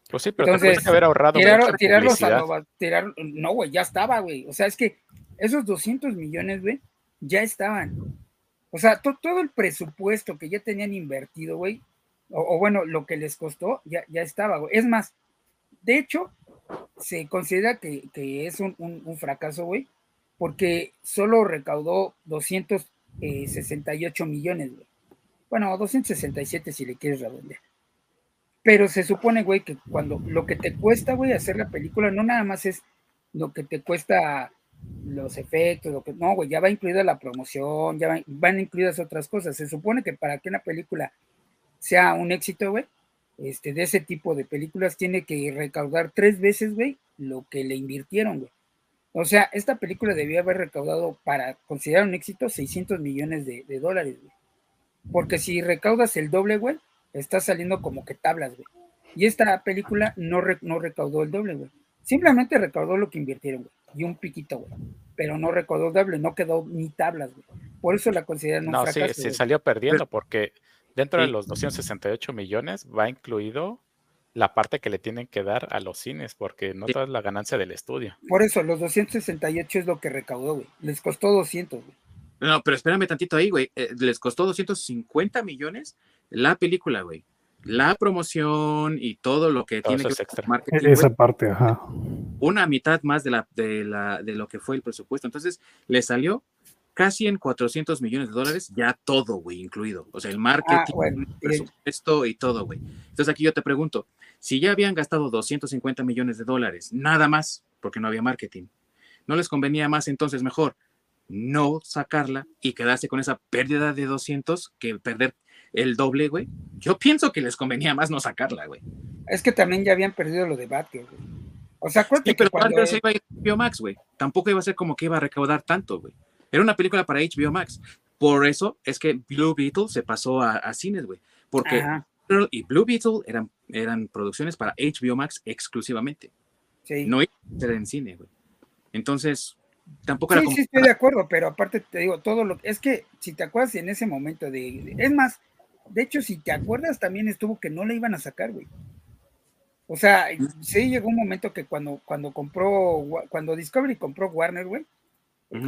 Pues sí, pero Entonces, te haber ahorrado. Tirar, tirarlos a tirar, no, güey, ya estaba, güey. O sea, es que esos 200 millones, güey, ya estaban. O sea, todo el presupuesto que ya tenían invertido, güey, o, o, bueno, lo que les costó, ya, ya estaba, güey. Es más, de hecho, se considera que, es un, fracaso, güey, porque solo recaudó 268 millones, güey. Bueno, 267 si le quieres redondear. Pero se supone, güey, que cuando lo que te cuesta, güey, hacer la película no nada más es lo que te cuesta los efectos, lo que no, güey, ya va incluida la promoción, ya van incluidas otras cosas. Se supone que para que una película sea un éxito, güey, este, de ese tipo de películas tiene que recaudar tres veces, güey, lo que le invirtieron, güey. O sea, esta película debió haber recaudado para considerar un éxito 600 millones de, dólares, güey. Porque si recaudas el doble, güey, está saliendo como que tablas, güey. Y esta película no, no recaudó el doble, güey. Simplemente recaudó lo que invirtieron, güey. Y un piquito, güey. Pero no recaudó el doble, no quedó ni tablas, güey. Por eso la consideran un no, fracaso. No, sí, se salió perdiendo porque Dentro de los 268 millones va incluido la parte que le tienen que dar a los cines, porque no toda es la ganancia del estudio. Por eso, los 268 es lo que recaudó, güey. Les costó 200, güey. No, pero espérame tantito ahí, güey. Eh, les costó 250 millones la película, güey. La promoción y todo lo que tiene que ver marketing. Esa parte, ajá. Una mitad más de, la, de, la, de lo que fue el presupuesto. Entonces, le salió casi en 400 millones de dólares, ya todo, güey, incluido. O sea, el marketing, ah, el presupuesto y todo, güey. Entonces aquí yo te pregunto, si ya habían gastado 250 millones de dólares, nada más, porque no había marketing, ¿no les convenía más entonces mejor no sacarla y quedarse con esa pérdida de 200 que perder el doble, güey? Yo pienso que les convenía más no sacarla, güey. Es que también ya habían perdido lo de Batgirl, güey. O sea, sí, pero cuando... se iba a ir Biomax, güey. Tampoco iba a ser como que iba a recaudar tanto, güey. Era una película para HBO Max. Por eso es que Blue Beetle se pasó a, cines, güey. Porque Girl y Blue Beetle eran, eran producciones para HBO Max exclusivamente. Sí. No era en cine, güey. Entonces, tampoco era como... Sí, estoy de acuerdo, pero aparte te digo, todo lo es que si te acuerdas en ese momento de, es más, de hecho, si te acuerdas, también estuvo que no la iban a sacar, güey. O sea, sí llegó un momento que cuando, cuando compró, cuando Discovery compró Warner, güey,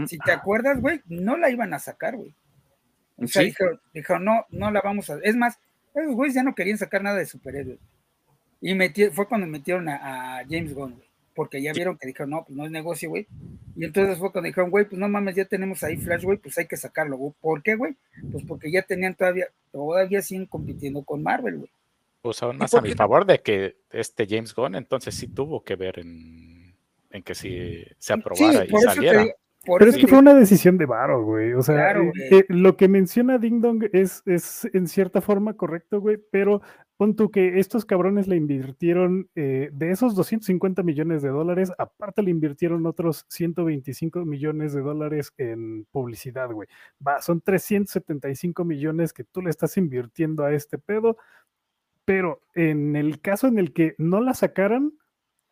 si te acuerdas, güey, no la iban a sacar, güey. O sea, dijo, no, no la vamos a. Es más, esos güeyes ya no querían sacar nada de superhéroes. Y fue cuando metieron a, James Gunn, güey. porque ya vieron que dijeron, no, pues no es negocio, güey. Y entonces fue cuando dijeron, güey, pues no mames, ya tenemos ahí Flash, güey, pues hay que sacarlo, güey. ¿Por qué, güey? Pues porque ya tenían todavía, todavía siguen compitiendo con Marvel, güey. Pues aún más a mi favor de que este James Gunn entonces sí tuvo que ver en, en que si se aprobara y saliera. Pero es que fue una decisión de Varo, güey. O sea, eh, eh, lo que menciona Ding Dong es, es en cierta forma correcto, güey, pero pon tú que estos cabrones le invirtieron eh, de esos 250 millones de dólares, aparte le invirtieron otros 125 millones de dólares en publicidad, güey. Va, son 375 millones que tú le estás invirtiendo a este pedo, pero en el caso en el que no la sacaran,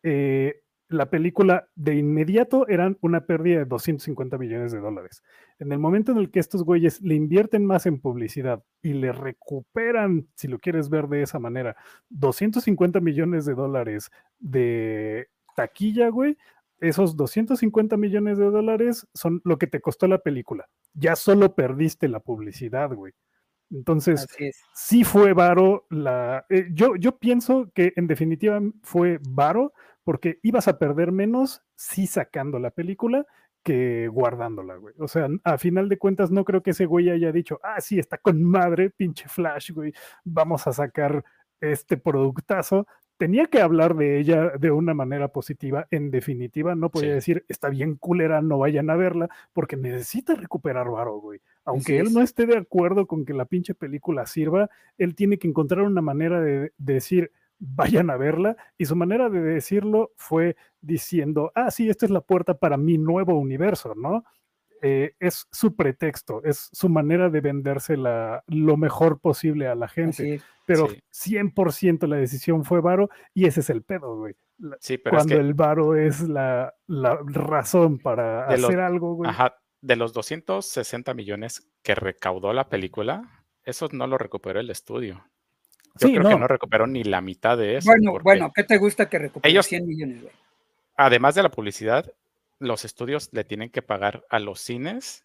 eh, la película de inmediato eran una pérdida de 250 millones de dólares. En el momento en el que estos güeyes le invierten más en publicidad y le recuperan, si lo quieres ver de esa manera, 250 millones de dólares de taquilla, güey, esos 250 millones de dólares son lo que te costó la película. Ya solo perdiste la publicidad, güey. Entonces, sí fue varo la... Eh, yo, yo pienso que en definitiva fue varo porque ibas a perder menos sí sacando la película que guardándola, güey. O sea, a final de cuentas no creo que ese güey haya dicho, ah, sí, está con madre, pinche Flash, güey, vamos a sacar este productazo. Tenía que hablar de ella de una manera positiva, en definitiva, no podía decir, está bien culera, no vayan a verla, porque necesita recuperar varo, güey. Aunque él no esté de acuerdo con que la pinche película sirva, él tiene que encontrar una manera de decir, vayan a verla. Y su manera de decirlo fue diciendo, ah, sí, esta es la puerta para mi nuevo universo, ¿no? Eh, es su pretexto, es su manera de venderse lo mejor posible a la gente. pero 100% la decisión fue Varo y ese es el pedo, güey. Sí, pero Cuando el Varo es la, razón para hacer algo, güey. Ajá, de los 260 millones que recaudó la película, eso no lo recuperó el estudio. Yo creo que no recuperó ni la mitad de eso. Bueno, bueno, ¿qué te gusta que recupere ellos, 100 millones? Además de la publicidad, los estudios le tienen que pagar a los cines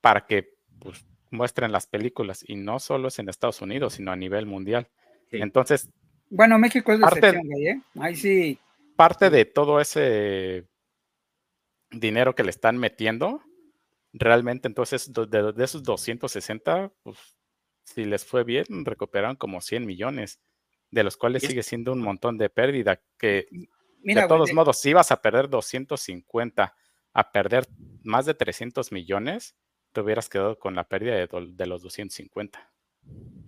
para que pues, muestren las películas y no solo es en Estados Unidos, sino a nivel mundial. Entonces, bueno, México es parte, ¿eh? Ahí sí. Parte de todo ese dinero que le están metiendo, realmente entonces de, de esos 260, pues si les fue bien, recuperaron como 100 millones, de los cuales sigue siendo un montón de pérdida, que de todos modos, si ibas a perder 250 a perder más de 300 millones, te hubieras quedado con la pérdida de, los 250.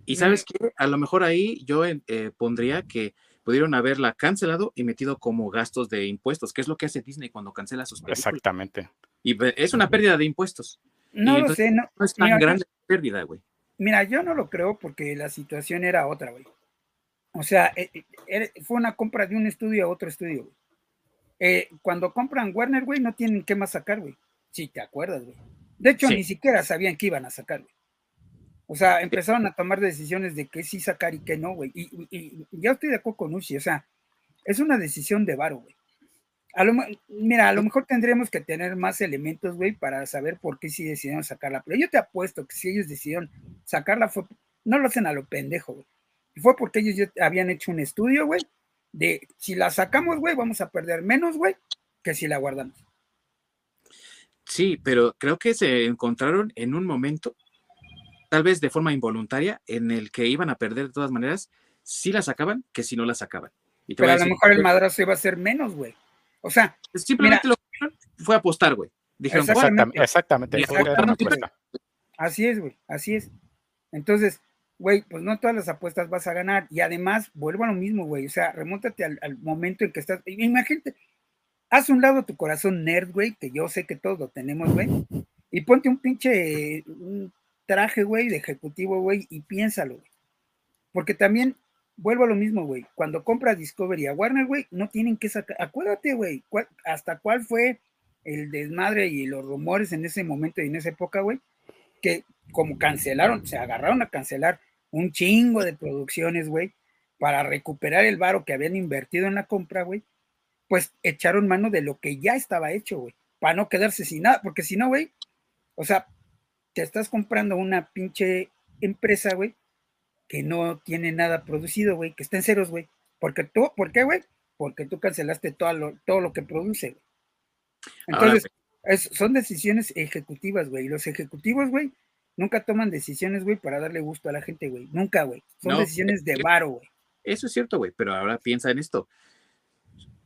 Y sabes qué, a lo mejor ahí yo eh, pondría que pudieron haberla cancelado y metido como gastos de impuestos, que es lo que hace Disney cuando cancela sus películas. Exactamente. Y es una pérdida de impuestos. No lo sé, no. No es tan grande pérdida, güey. Mira, yo no lo creo porque la situación era otra, güey. O sea, eh, eh, fue una compra de un estudio a otro estudio, güey. Eh, cuando compran Warner, güey, no tienen qué más sacar, güey. Si te acuerdas, güey. De hecho, ni siquiera sabían qué iban a sacar, güey. O sea, empezaron a tomar decisiones de qué sí sacar y qué no, güey. Y, ya estoy de acuerdo con Uchi, o sea, es una decisión de varo, güey mira, a lo mejor tendríamos que tener más elementos, güey, para saber por qué sí decidieron sacarla. Pero yo te apuesto que si ellos decidieron sacarla, fue, no lo hacen a lo pendejo, güey. Fue porque ellos ya habían hecho un estudio, güey, de si la sacamos, güey, vamos a perder menos, güey, que si la guardamos. Sí, pero creo que se encontraron en un momento, tal vez de forma involuntaria, en el que iban a perder de todas maneras, si la sacaban que si no la sacaban. pero a, lo mejor el madrazo iba a ser menos, güey. O sea, simplemente lo que fue apostar, güey. Dijeron, exactamente. exactamente, Así es, güey, así es. Entonces, güey, pues no todas las apuestas vas a ganar. Y además, vuelvo a lo mismo, güey. O sea, remóntate al, momento en que estás. Imagínate, haz un lado tu corazón nerd, güey, que yo sé que todos lo tenemos, güey. Y ponte un pinche un traje, güey, de ejecutivo, güey, y piénsalo, güey. Porque también vuelvo a lo mismo, güey. Cuando compras Discovery a Warner, güey, no tienen que sacar. Acuérdate, güey, hasta cuál fue el desmadre y los rumores en ese momento y en esa época, güey, que como cancelaron, se agarraron a cancelar un chingo de producciones, güey, para recuperar el varo que habían invertido en la compra, güey, pues echaron mano de lo que ya estaba hecho, güey, para no quedarse sin nada, porque si no, güey, o sea, te estás comprando una pinche empresa, güey, que no tiene nada producido, güey, que está en ceros, güey. Porque tú, ¿por qué, güey? porque tú cancelaste todo lo, todo lo que produce. Entonces, son decisiones ejecutivas, güey. Los ejecutivos, güey, nunca toman decisiones, güey, para darle gusto a la gente, güey. Nunca, güey. Son decisiones de varo, güey. Eso es cierto, güey, pero ahora piensa en esto.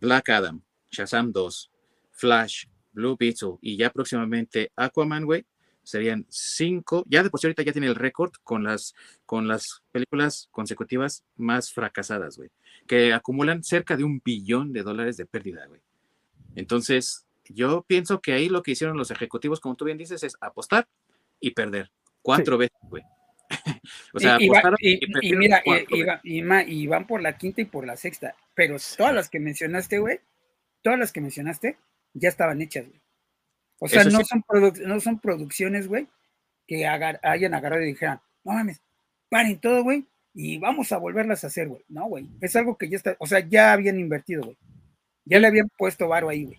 Black Adam, Shazam 2, Flash, Blue Beetle y ya próximamente Aquaman, güey, serían cinco, ya de por sí ahorita ya tiene el récord con las, con las películas consecutivas más fracasadas, güey, que acumulan cerca de un billón de dólares de pérdida, güey. Entonces, yo pienso que ahí lo que hicieron los ejecutivos, como tú bien dices, es apostar y perder. Cuatro veces, güey. o sea, y, y, mira, y, van por la quinta y por la sexta, pero todas las que mencionaste, güey, todas las que mencionaste ya estaban hechas, güey. O sea, no, son no son producciones, güey, que hayan agarrado y dijeran, no mames, paren todo, güey, y vamos a volverlas a hacer, güey. No, güey, es algo que ya está, o sea, ya habían invertido, güey. Ya le habían puesto varo ahí, güey.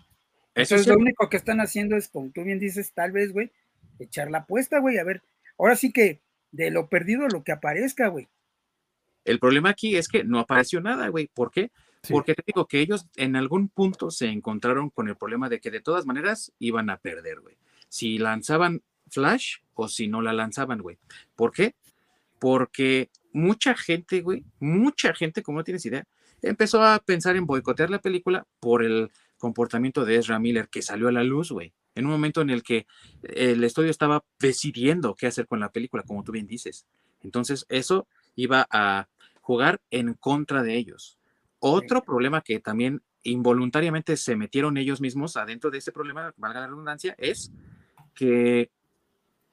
Eso Entonces, lo único que están haciendo es, como tú bien dices, tal vez, güey, echar la apuesta, güey, a ver. Ahora sí que de lo perdido lo que aparezca, güey. El problema aquí es que no apareció nada, güey. ¿Por qué? Porque te digo que ellos en algún punto se encontraron con el problema de que de todas maneras iban a perder, güey. Si lanzaban Flash o si no la lanzaban, güey. ¿Por qué? Porque mucha gente, güey, mucha gente, como no tienes idea, empezó a pensar en boicotear la película por el comportamiento de Ezra Miller que salió a la luz, güey. En un momento en el que el estudio estaba decidiendo qué hacer con la película, como tú bien dices. Entonces, eso iba a jugar en contra de ellos. Otro problema que también involuntariamente se metieron ellos mismos adentro de este problema, valga la redundancia, es que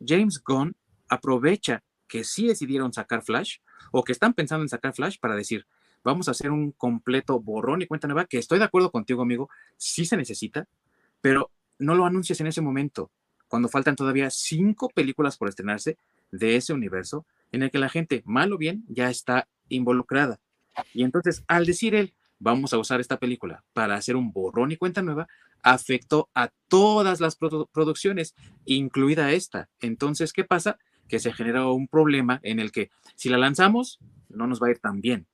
James Gunn aprovecha que sí decidieron sacar Flash o que están pensando en sacar Flash para decir, vamos a hacer un completo borrón y cuenta nueva, que estoy de acuerdo contigo, amigo, sí se necesita, pero no lo anuncias en ese momento, cuando faltan todavía cinco películas por estrenarse de ese universo en el que la gente, mal o bien, ya está involucrada. Y entonces, al decir él, vamos a usar esta película para hacer un borrón y cuenta nueva, afectó a todas las producciones, incluida esta. Entonces, ¿qué pasa? Que se genera un problema en el que si la lanzamos, no nos va a ir tan bien.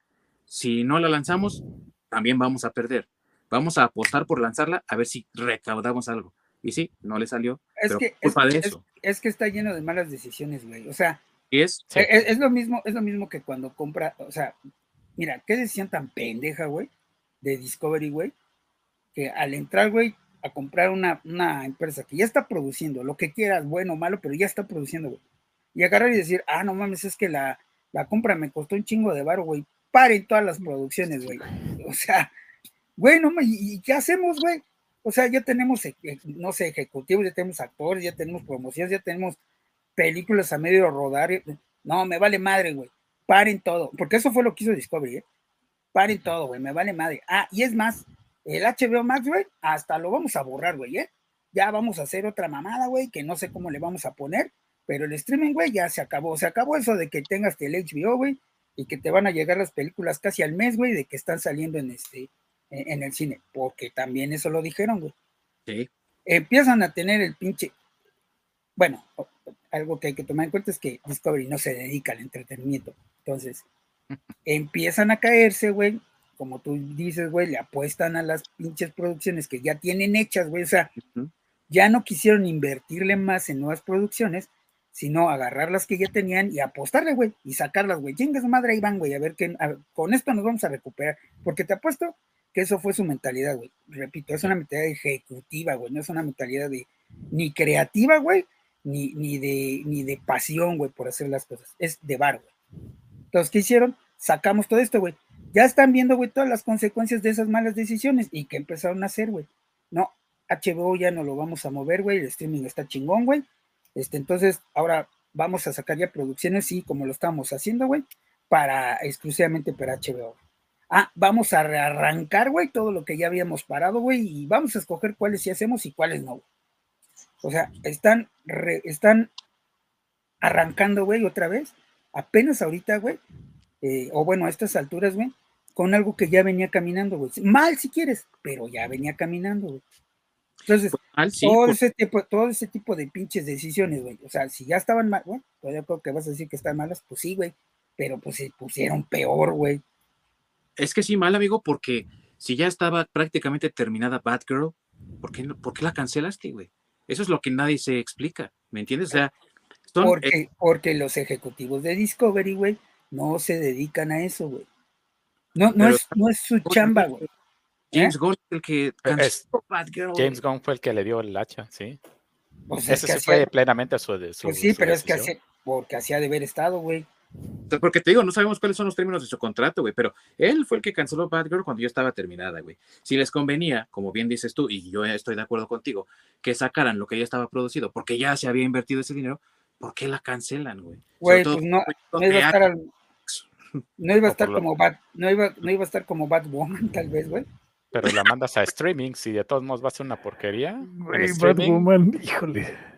Si no la lanzamos, también vamos a perder. Vamos a apostar por lanzarla a ver si recaudamos algo. Y sí, no le salió. Es que, es, que está lleno de malas decisiones, güey. O sea, es, es, lo mismo, es lo mismo que cuando compra, o sea, Mira, qué decisión tan pendeja, güey, de Discovery, güey, que al entrar, güey, a comprar una, empresa que ya está produciendo, lo que quieras, bueno o malo, pero ya está produciendo, güey. Y agarrar y decir, ah, no mames, es que la, compra me costó un chingo de varo, güey. Paren todas las producciones, güey. O sea, güey, no, ¿y, qué hacemos, güey? O sea, ya tenemos, eh, eh, no sé, ejecutivos, ya tenemos actores, ya tenemos promociones, ya tenemos películas a medio rodar. No, me vale madre, güey paren todo, porque eso fue lo que hizo Discovery, ¿eh? Paren todo, güey, me vale madre. Ah, y es más, el HBO Max, güey, hasta lo vamos a borrar, güey, ¿eh? Ya vamos a hacer otra mamada, güey, que no sé cómo le vamos a poner, pero el streaming, güey, ya se acabó. Se acabó eso de que tengas el HBO, güey, y que te van a llegar las películas casi al mes, güey, de que están saliendo en este, en el cine, porque también eso lo dijeron, güey. Sí. Empiezan a tener el pinche, bueno, algo que hay que tomar en cuenta es que Discovery no se dedica al entretenimiento. Entonces, empiezan a caerse, güey. Como tú dices, güey, le apuestan a las pinches producciones que ya tienen hechas, güey. O sea, ya no quisieron invertirle más en nuevas producciones, sino agarrar las que ya tenían y apostarle, güey, y sacarlas, güey. Chinga su madre, ahí van, güey, a ver qué, con esto nos vamos a recuperar. Porque te apuesto que eso fue su mentalidad, güey. Repito, es una mentalidad ejecutiva, güey, no es una mentalidad de ni creativa, güey, ni, ni, de, ni de pasión, güey, por hacer las cosas. Es de bar, güey. Entonces, ¿qué hicieron? Sacamos todo esto, güey. Ya están viendo, güey, todas las consecuencias de esas malas decisiones y que empezaron a hacer, güey. No, HBO ya no lo vamos a mover, güey. El streaming está chingón, güey. Este, entonces, ahora vamos a sacar ya producciones, sí, como lo estamos haciendo, güey, para exclusivamente para HBO. Ah, vamos a rearrancar, güey, todo lo que ya habíamos parado, güey, y vamos a escoger cuáles sí hacemos y cuáles no, güey. O sea, están, están arrancando, güey, otra vez, apenas ahorita, güey, eh, o bueno, a estas alturas, güey, con algo que ya venía caminando, güey. Mal si quieres, pero ya venía caminando, güey. Entonces, todo, ese tipo, todo ese tipo de pinches decisiones, güey. O sea, si ya estaban mal, güey, todavía creo que vas a decir que están malas, pues sí, güey. Pero pues se pusieron peor, güey. Es que sí, mal, amigo, porque si ya estaba prácticamente terminada Batgirl, ¿por qué, ¿por qué la cancelaste, güey? Eso es lo que nadie se explica, ¿me entiendes? O sea, porque, porque los ejecutivos de Discovery, güey, no se dedican a eso, güey. No, no, es, no es su chamba, güey. James ¿Eh? Gunn el que James Gunn fue el que le dio el hacha, sí. Pues Ese sí fue plenamente su, su Pues sí, pero es que hace, porque hacía de haber estado, güey. Porque te digo, no sabemos cuáles son los términos de su contrato, güey, pero él fue el que canceló Batgirl cuando ya estaba terminada, güey. Si les convenía, como bien dices tú, y yo estoy de acuerdo contigo, que sacaran lo que ya estaba producido, porque ya se había invertido ese dinero, ¿por qué la cancelan, güey? Güey, pues no, no iba a estar, no iba a estar como Bat, no iba, no iba a estar como Batwoman, tal vez, güey. Pero la mandas a streaming, si de todos modos va a ser una porquería. Batwoman, híjole.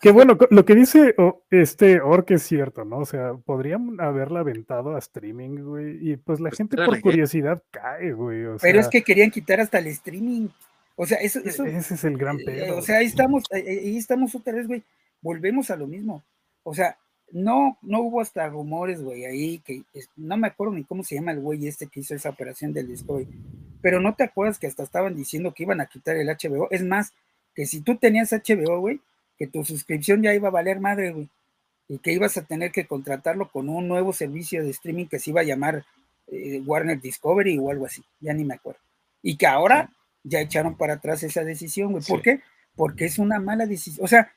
Que bueno, lo que dice este Orc es cierto, ¿no? O sea, podrían haberla aventado a streaming, güey, y pues la pues gente por curiosidad cae, güey. Pero es que querían quitar hasta el streaming. O sea, eso, eso ese es el gran eh, pedo. o sea, ahí estamos, ahí estamos otra vez, güey. Volvemos a lo mismo. O sea, no, no hubo hasta rumores, güey, ahí que no me acuerdo ni cómo se llama el güey este que hizo esa operación del Discovery, pero no te acuerdas que hasta estaban diciendo que iban a quitar el HBO. Es más, que si tú tenías HBO, güey, que tu suscripción ya iba a valer madre, güey, y que ibas a tener que contratarlo con un nuevo servicio de streaming que se iba a llamar eh, Warner Discovery o algo así, ya ni me acuerdo. Y que ahora ya echaron para atrás esa decisión, güey. ¿Por qué? Porque es una mala decisión. O sea,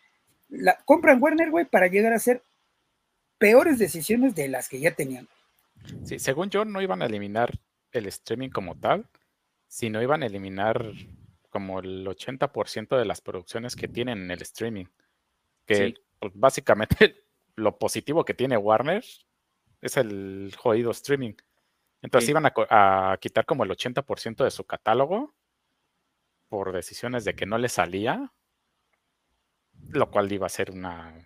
la, compran Warner, güey, para llegar a ser peores decisiones de las que ya tenían. Sí, según yo, no iban a eliminar el streaming como tal, sino iban a eliminar como el 80% de las producciones que tienen en el streaming. Que pues, básicamente lo positivo que tiene Warner es el jodido streaming. Entonces iban a, quitar como el 80% de su catálogo por decisiones de que no le salía, lo cual iba a ser una,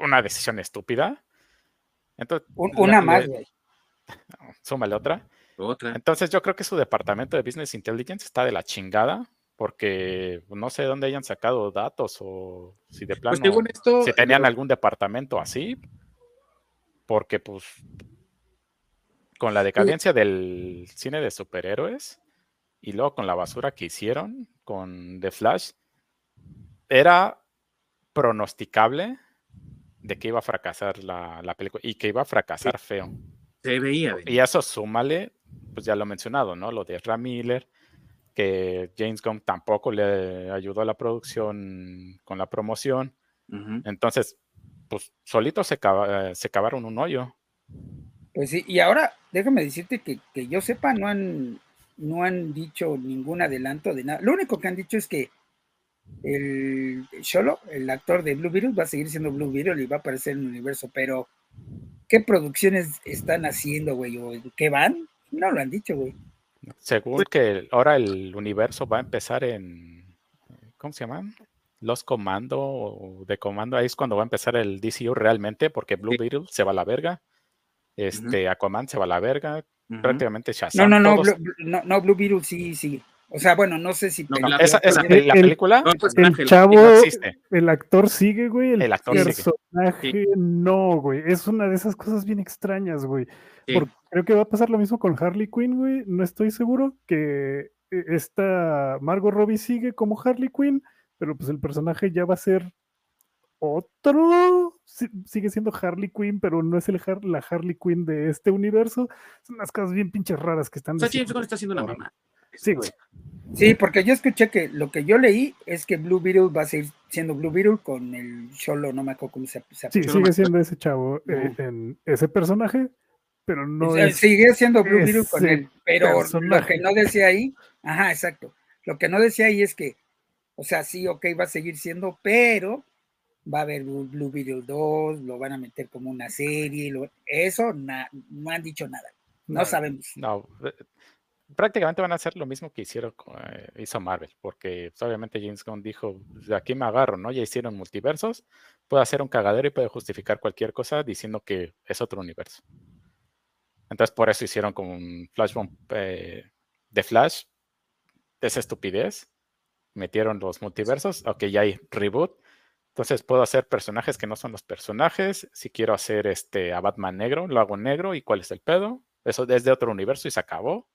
una decisión estúpida. Entonces, una más, güey. Súmale otra. Otra. Entonces yo creo que su departamento de Business Intelligence está de la chingada porque no sé dónde hayan sacado datos o si de pues, plano si tenían algún departamento así porque pues con la decadencia del cine de superhéroes y luego con la basura que hicieron con The Flash era pronosticable de que iba a fracasar la, película y que iba a fracasar feo. Se veía. Y eso súmale, pues ya lo he mencionado, ¿no? Lo de Ram Miller, que James Gunn tampoco le ayudó a la producción con la promoción. Entonces, pues solito se, se cavaron un hoyo. Pues sí, y ahora déjame decirte que, que yo sepa, no han, no han dicho ningún adelanto de nada. Lo único que han dicho es que el Solo, el actor de Blue Beetle, va a seguir siendo Blue Beetle y va a aparecer en el universo, pero ¿qué producciones están haciendo, güey? ¿O qué van? No lo han dicho, güey. Según pues que ahora el universo va a empezar en, ¿cómo se llaman? Los Comando o de Comando, ahí es cuando va a empezar el DCU realmente, porque Blue Beetle se va a la verga, este Aquaman se va a la verga, prácticamente Shazam. No, no, no, no, no, Blue Beetle sí, sí. O sea, bueno, no sé si. la, película. El, chavo, el actor sigue, güey. El, personaje no, güey. Es una de esas cosas bien extrañas, güey. Creo que va a pasar lo mismo con Harley Quinn, güey. No estoy seguro que eh, esta Margot Robbie sigue como Harley Quinn, pero pues el personaje ya va a ser otro. sigue siendo Harley Quinn, pero no es el la Harley Quinn de este universo. Son unas cosas bien pinches raras que están. O sea, está haciendo la mamá. Sí, güey. Sí, porque yo escuché que lo que yo leí es que Blue Beetle va a seguir siendo Blue Beetle con el Cholo, no me acuerdo cómo se llama. Sí, sigue siendo ese chavo, eh, en ese personaje, pero no es Sigue siendo Blue Beetle con él, pero lo que no decía ahí, ajá, exacto. Lo que no decía ahí es que, o sea, sí, ok, va a seguir siendo, pero va a haber Blue Beetle 2, lo van a meter como una serie, eso no han dicho nada, no, sabemos. No, eh, prácticamente van a hacer lo mismo que hicieron eh, hizo Marvel, porque pues, obviamente James Gunn dijo, pues, de aquí me agarro, ¿no? Ya hicieron multiversos, puede hacer un cagadero y puede justificar cualquier cosa diciendo que es otro universo. Entonces por eso hicieron como un Flashbomb eh, de Flash, esa estupidez, metieron los multiversos, ok, ya hay reboot, entonces puedo hacer personajes que no son los personajes, si quiero hacer este a Batman negro, lo hago negro y cuál es el pedo, eso es de otro universo y se acabó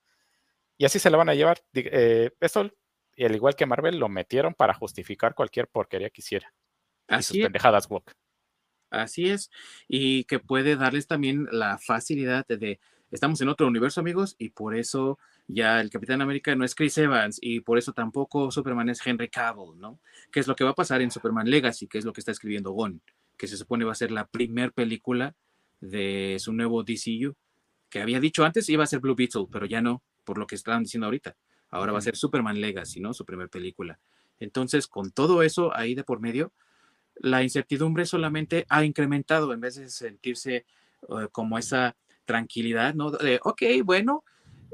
Y así se lo van a llevar. Eh, eso, y al igual que Marvel, lo metieron para justificar cualquier porquería que hiciera. Así sus pendejadas woke. Así es. Y que puede darles también la facilidad de, estamos en otro universo, amigos, y por eso ya el Capitán América no es Chris Evans y por eso tampoco Superman es Henry Cavill, ¿no? ¿Qué es lo que va a pasar en Superman Legacy? Que es lo que está escribiendo Gon, que se supone va a ser la primer película de su nuevo DCU, que había dicho antes iba a ser Blue Beetle, pero ya no, por lo que estaban diciendo ahorita. Ahora va a ser Superman Legacy, ¿no? Su primer película. Entonces, con todo eso ahí de por medio, la incertidumbre solamente ha incrementado en vez de sentirse eh, como esa tranquilidad, ¿no? De, ok, bueno,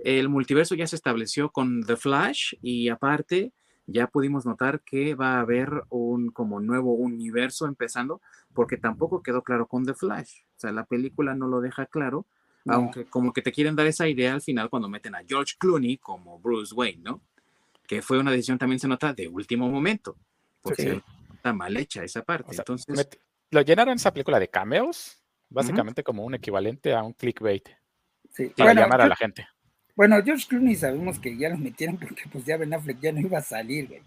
el multiverso ya se estableció con The Flash y aparte ya pudimos notar que va a haber un como nuevo universo empezando, porque tampoco quedó claro con The Flash. O sea, la película no lo deja claro, aunque como que te quieren dar esa idea al final cuando meten a George Clooney como Bruce Wayne, ¿no? Que fue una decisión también se nota de último momento, porque está mal hecha esa parte. Entonces, lo llenaron esa película de cameos, básicamente como un equivalente a un clickbait. Para llamar a la gente. Bueno, George Clooney sabemos que ya lo metieron porque pues ya Ben Affleck ya no iba a salir, güey.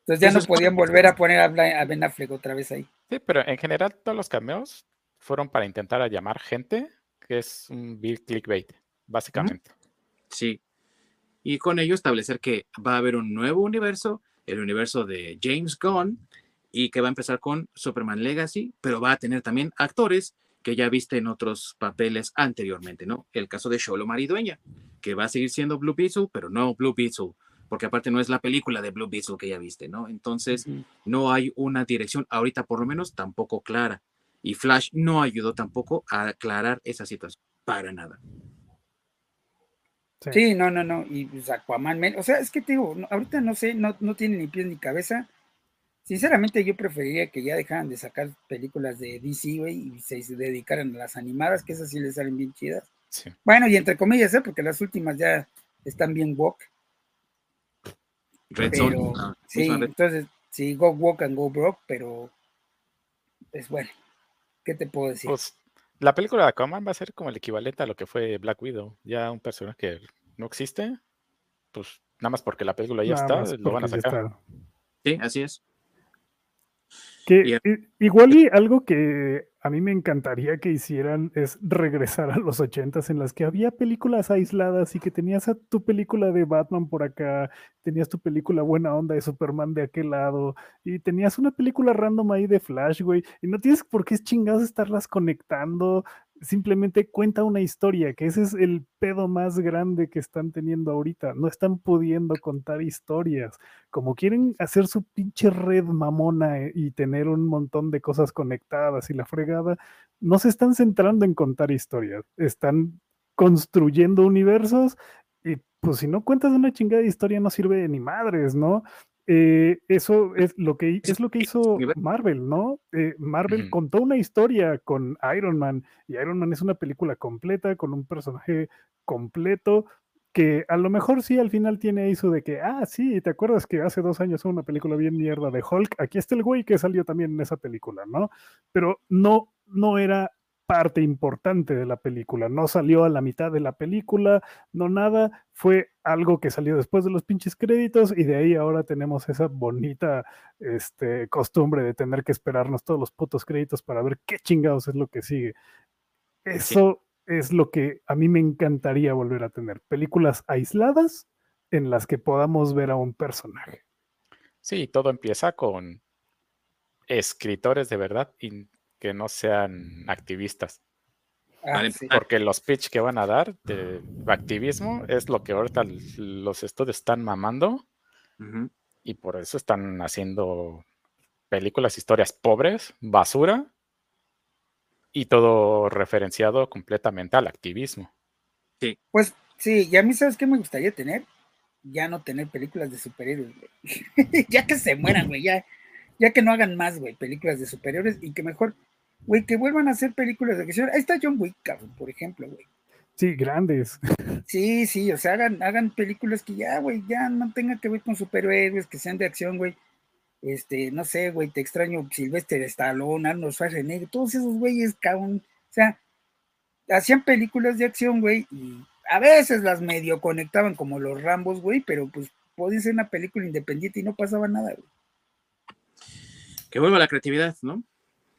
Entonces ya no podían volver a poner a Ben Affleck otra vez ahí. Sí, pero en general todos los cameos fueron para intentar llamar gente, que es un big clickbait, básicamente. Sí. Y con ello establecer que va a haber un nuevo universo, el universo de James Gunn, y que va a empezar con Superman Legacy, pero va a tener también actores que ya viste en otros papeles anteriormente, ¿no? El caso de Sholo Maridueña, que va a seguir siendo Blue Beetle, pero no Blue Beetle, porque aparte no es la película de Blue Beetle que ya viste, ¿no? Entonces, no hay una dirección, ahorita por lo menos, tampoco clara. Y Flash no ayudó tampoco a aclarar esa situación, para nada. Sí, no, no, no. Y pues, Aquaman, o sea, es que te digo, ahorita no sé, no, no tiene ni pies ni cabeza. Sinceramente, yo preferiría que ya dejaran de sacar películas de DC, güey, y se dedicaran a las animadas, que esas sí les salen bien chidas. Bueno, y entre comillas, ¿eh? porque las últimas ya están bien walk. Red ah, sí, entonces, sí, go walk and go broke, pero es bueno. ¿Qué te puedo decir? Pues, la película de Aquaman va a ser como el equivalente a lo que fue Black Widow. Ya un personaje que no existe, pues nada más porque la película ya está, lo van a sacar. Sí, así es. Que igual y algo que a mí me encantaría que hicieran es regresar a los ochentas en las que había películas aisladas y que tenías a tu película de Batman por acá, tenías tu película buena onda de Superman de aquel lado y tenías una película random ahí de Flash, güey, y no tienes por qué chingados estarlas conectando simplemente cuenta una historia, que ese es el pedo más grande que están teniendo ahorita. No están pudiendo contar historias. Como quieren hacer su pinche red mamona eh, y tener un montón de cosas conectadas y la fregada, no se están centrando en contar historias. Están construyendo universos y pues si no cuentas una chingada de historia no sirve ni madres, ¿no? Eh, eso es lo que es lo que hizo Marvel, ¿no? Eh, Marvel contó una historia con Iron Man y Iron Man es una película completa con un personaje completo que a lo mejor sí al final tiene eso de que, ah, sí, ¿te acuerdas que hace dos años fue una película bien mierda de Hulk? Aquí está el güey que salió también en esa película, ¿no? Pero no, no era parte importante de la película. No salió a la mitad de la película, no nada, fue algo que salió después de los pinches créditos y de ahí ahora tenemos esa bonita este, costumbre de tener que esperarnos todos los putos créditos para ver qué chingados es lo que sigue. Eso es lo que a mí me encantaría volver a tener, películas aisladas en las que podamos ver a un personaje. Sí, todo empieza con escritores de verdad que no sean activistas. Ah, porque los pitch que van a dar de activismo es lo que ahorita los estudios están mamando y por eso están haciendo películas, historias pobres, basura y todo referenciado completamente al activismo. Sí. Pues sí, y a mí sabes qué me gustaría tener, ya no tener películas de superhéroes, ya que se mueran, güey, ya, ya que no hagan más, güey, películas de superhéroes y que mejor güey, que vuelvan a hacer películas de acción. Ahí está John Wick, por ejemplo, güey. Sí, grandes. Sí, sí, o sea, hagan, hagan películas que ya, güey, ya no tengan que ver con superhéroes, que sean de acción, güey. Este, no sé, güey, te extraño Silvestre Stallone, Arnold Schwarzenegger, todos esos güeyes, cabrón. O sea, hacían películas de acción, güey, y a veces las medio conectaban como los Rambos, güey, pero pues podía ser una película independiente y no pasaba nada, güey. Que vuelva la creatividad, ¿no?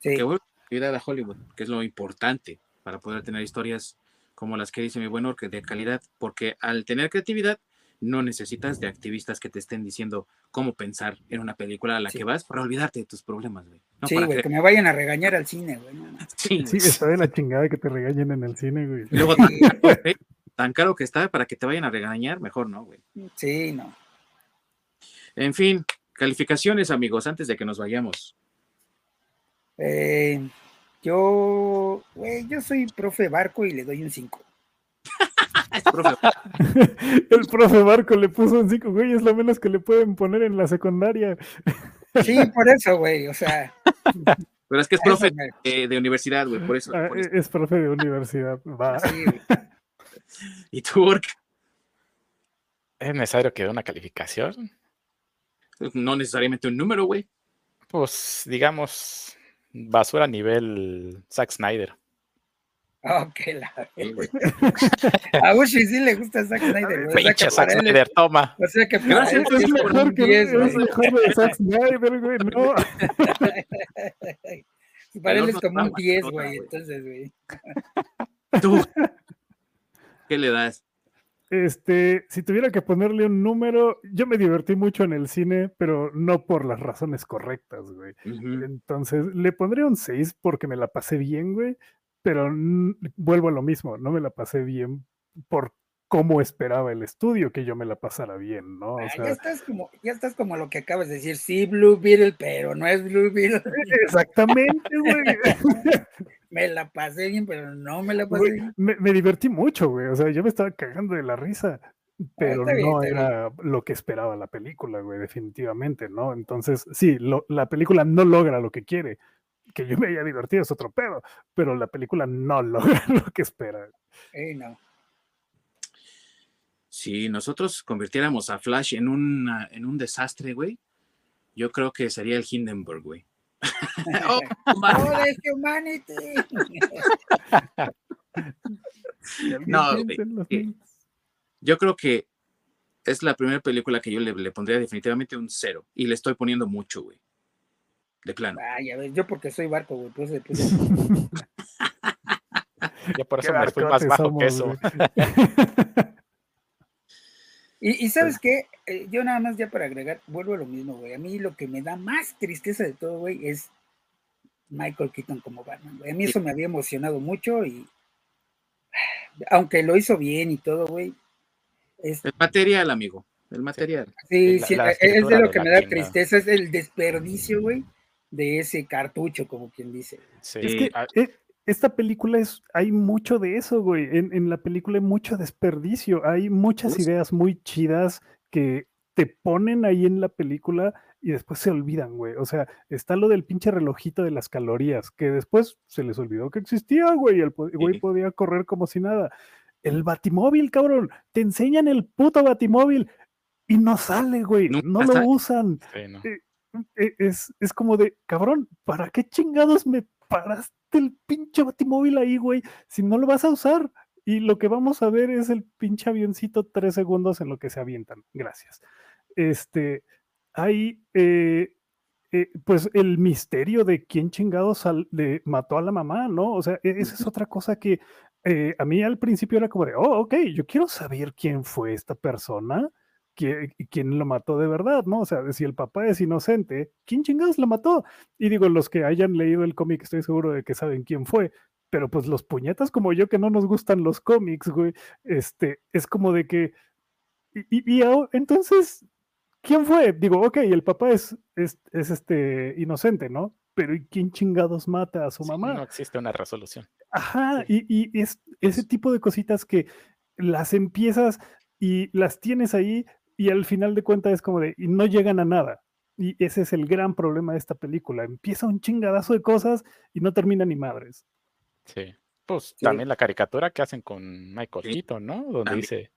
Sí. Que vuelva creatividad a Hollywood, que es lo importante para poder tener historias como las que dice mi buen Orque, de calidad, porque al tener creatividad no necesitas de activistas que te estén diciendo cómo pensar en una película a la que vas para olvidarte de tus problemas, güey. sí, güey, que... me vayan a regañar al cine, güey. Sí, sí, está de la chingada que te regañen en el cine, güey. luego, tan caro que está para que te vayan a regañar, mejor no, güey. Sí, no. En fin, calificaciones, amigos, antes de que nos vayamos. Eh, yo, güey, yo soy profe Barco y le doy un 5. el profe Barco le puso un 5, güey, es lo menos que le pueden poner en la secundaria. sí, por eso, güey, o sea. Pero es que es profe de, universidad, güey, por eso. Ah, es profe de universidad, va. ¿Y tu work? ¿Es necesario que dé una calificación? No necesariamente un número, güey. Pues, digamos, basura a nivel Zack Snyder. Oh, qué la. A Ushi sí le gusta Zack Snyder. Pinche Zack Snyder, toma. O sea que para él es mejor que 10, es mejor de Zack Snyder, güey, no. para él es como un 10, güey, entonces, güey. Tú. ¿Qué le das? Este, si tuviera que ponerle un número, yo me divertí mucho en el cine, pero no por las razones correctas, güey. Entonces, le pondría un 6 porque me la pasé bien, güey, pero vuelvo a lo mismo, no me la pasé bien por cómo esperaba el estudio que yo me la pasara bien, ¿no? Ah, ya, estás como, ya estás como lo que acabas de decir, sí, Blue Beetle, pero no es Blue Beetle. Exactamente, güey. me la pasé bien, pero no me la pasé bien. Me, divertí mucho, güey, o sea, yo me estaba cagando de la risa, ah, pero no era lo que esperaba la película, güey, definitivamente, ¿no? Entonces, sí, la película no logra lo que quiere, que yo me haya divertido es otro pedo, pero la película no logra lo que espera. no. Si nosotros convirtiéramos a Flash en, una, en un desastre, güey, yo creo que sería el Hindenburg, güey. Oh, humanity. no, yo creo que es la primera película que yo le, le, pondría definitivamente un cero y le estoy poniendo mucho, güey de plano. Ah, ya ves, yo porque soy barco, güey, pues, pues. yo por eso me fui más bajo que eso. Y, sabes qué, eh, yo nada más ya para agregar, vuelvo a lo mismo, güey. A mí lo que me da más tristeza de todo, güey, es Michael Keaton como Batman, güey. A mí eso me había emocionado mucho y aunque lo hizo bien y todo, güey. Es... El material, amigo, el material. Sí, sí, es de lo que me da tristeza, es el desperdicio, güey, de ese cartucho, como quien dice. Es que e, esta película es, hay mucho de eso, güey. En, la película hay mucho desperdicio, hay muchas ideas muy chidas que te ponen ahí en la película y después se olvidan, güey. O sea, está lo del pinche relojito de las calorías, que después se les olvidó que existía, güey. El güey podía correr como si nada. El batimóvil, cabrón. Te enseñan el puto batimóvil y no sale, güey. No, lo usan. Eh, e, es, es como de, cabrón, ¿para qué chingados me paraste el pinche batimóvil ahí, güey? Si no lo vas a usar. Y lo que vamos a ver es el pinche avioncito tres segundos en lo que se avientan. Gracias. Este, hay, eh, eh, pues, el misterio de quién chingados le mató a la mamá, ¿no? O sea, e, esa es otra cosa que eh, a mí al principio era como de, oh, ok, yo quiero saber quién fue esta persona quién lo mató de verdad, ¿no? O sea, si el papá es inocente, ¿quién chingados lo mató? Y digo, los que hayan leído el cómic, estoy seguro de que saben quién fue, pero pues los puñetas como yo que no nos gustan los cómics, güey, este, es como de que, y, entonces, ¿quién fue? Digo, ok, el papá es, es, este, inocente, ¿no? Pero ¿quién chingados mata a su mamá? No existe una resolución. Ajá, y, y es ese tipo de cositas que las empiezas y las tienes ahí, y al final de cuentas es como de, y no llegan a nada. Y ese es el gran problema de esta película. Empieza un chingadazo de cosas y no termina ni madres. Sí. Pues también la caricatura que hacen con Michael Keaton, ¿no? Donde dice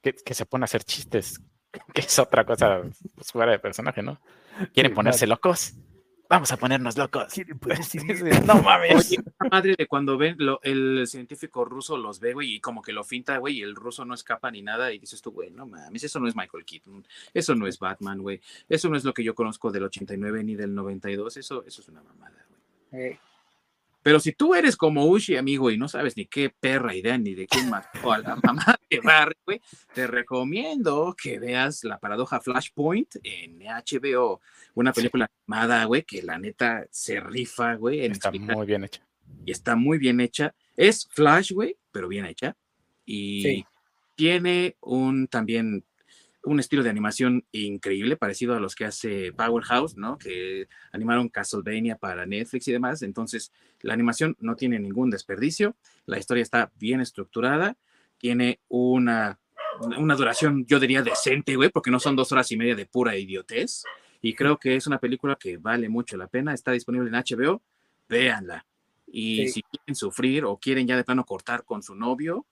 que, se pone a hacer chistes, que es otra cosa pues, fuera de personaje, ¿no? Quieren ponerse locos. Vamos a ponernos locos. no mames. madre de cuando ven el científico ruso los ve, güey, y como que lo finta, güey, y el ruso no escapa ni nada, y dices tú, güey, no mames, eso no es Michael Keaton, eso no es Batman, güey, eso no es lo que yo conozco del 89 ni del 92, eso, eso es una mamada, güey. Eh. Pero si tú eres como Ushi, amigo, y no sabes ni qué perra idea ni de quién mató a la mamá de Barry, güey, te recomiendo que veas la paradoja Flashpoint en HBO, una película animada, güey, que la neta se rifa, güey. Está muy bien hecha. Y está muy bien hecha. Es Flash, güey, pero bien hecha. Y tiene un también un estilo de animación increíble, parecido a los que hace Powerhouse, ¿no? Que animaron Castlevania para Netflix y demás. Entonces, la animación no tiene ningún desperdicio, la historia está bien estructurada, tiene una, una duración, yo diría, decente, güey, porque no son dos horas y media de pura idiotez. Y creo que es una película que vale mucho la pena, está disponible en HBO, véanla. Y si quieren sufrir o quieren ya de plano cortar con su novio,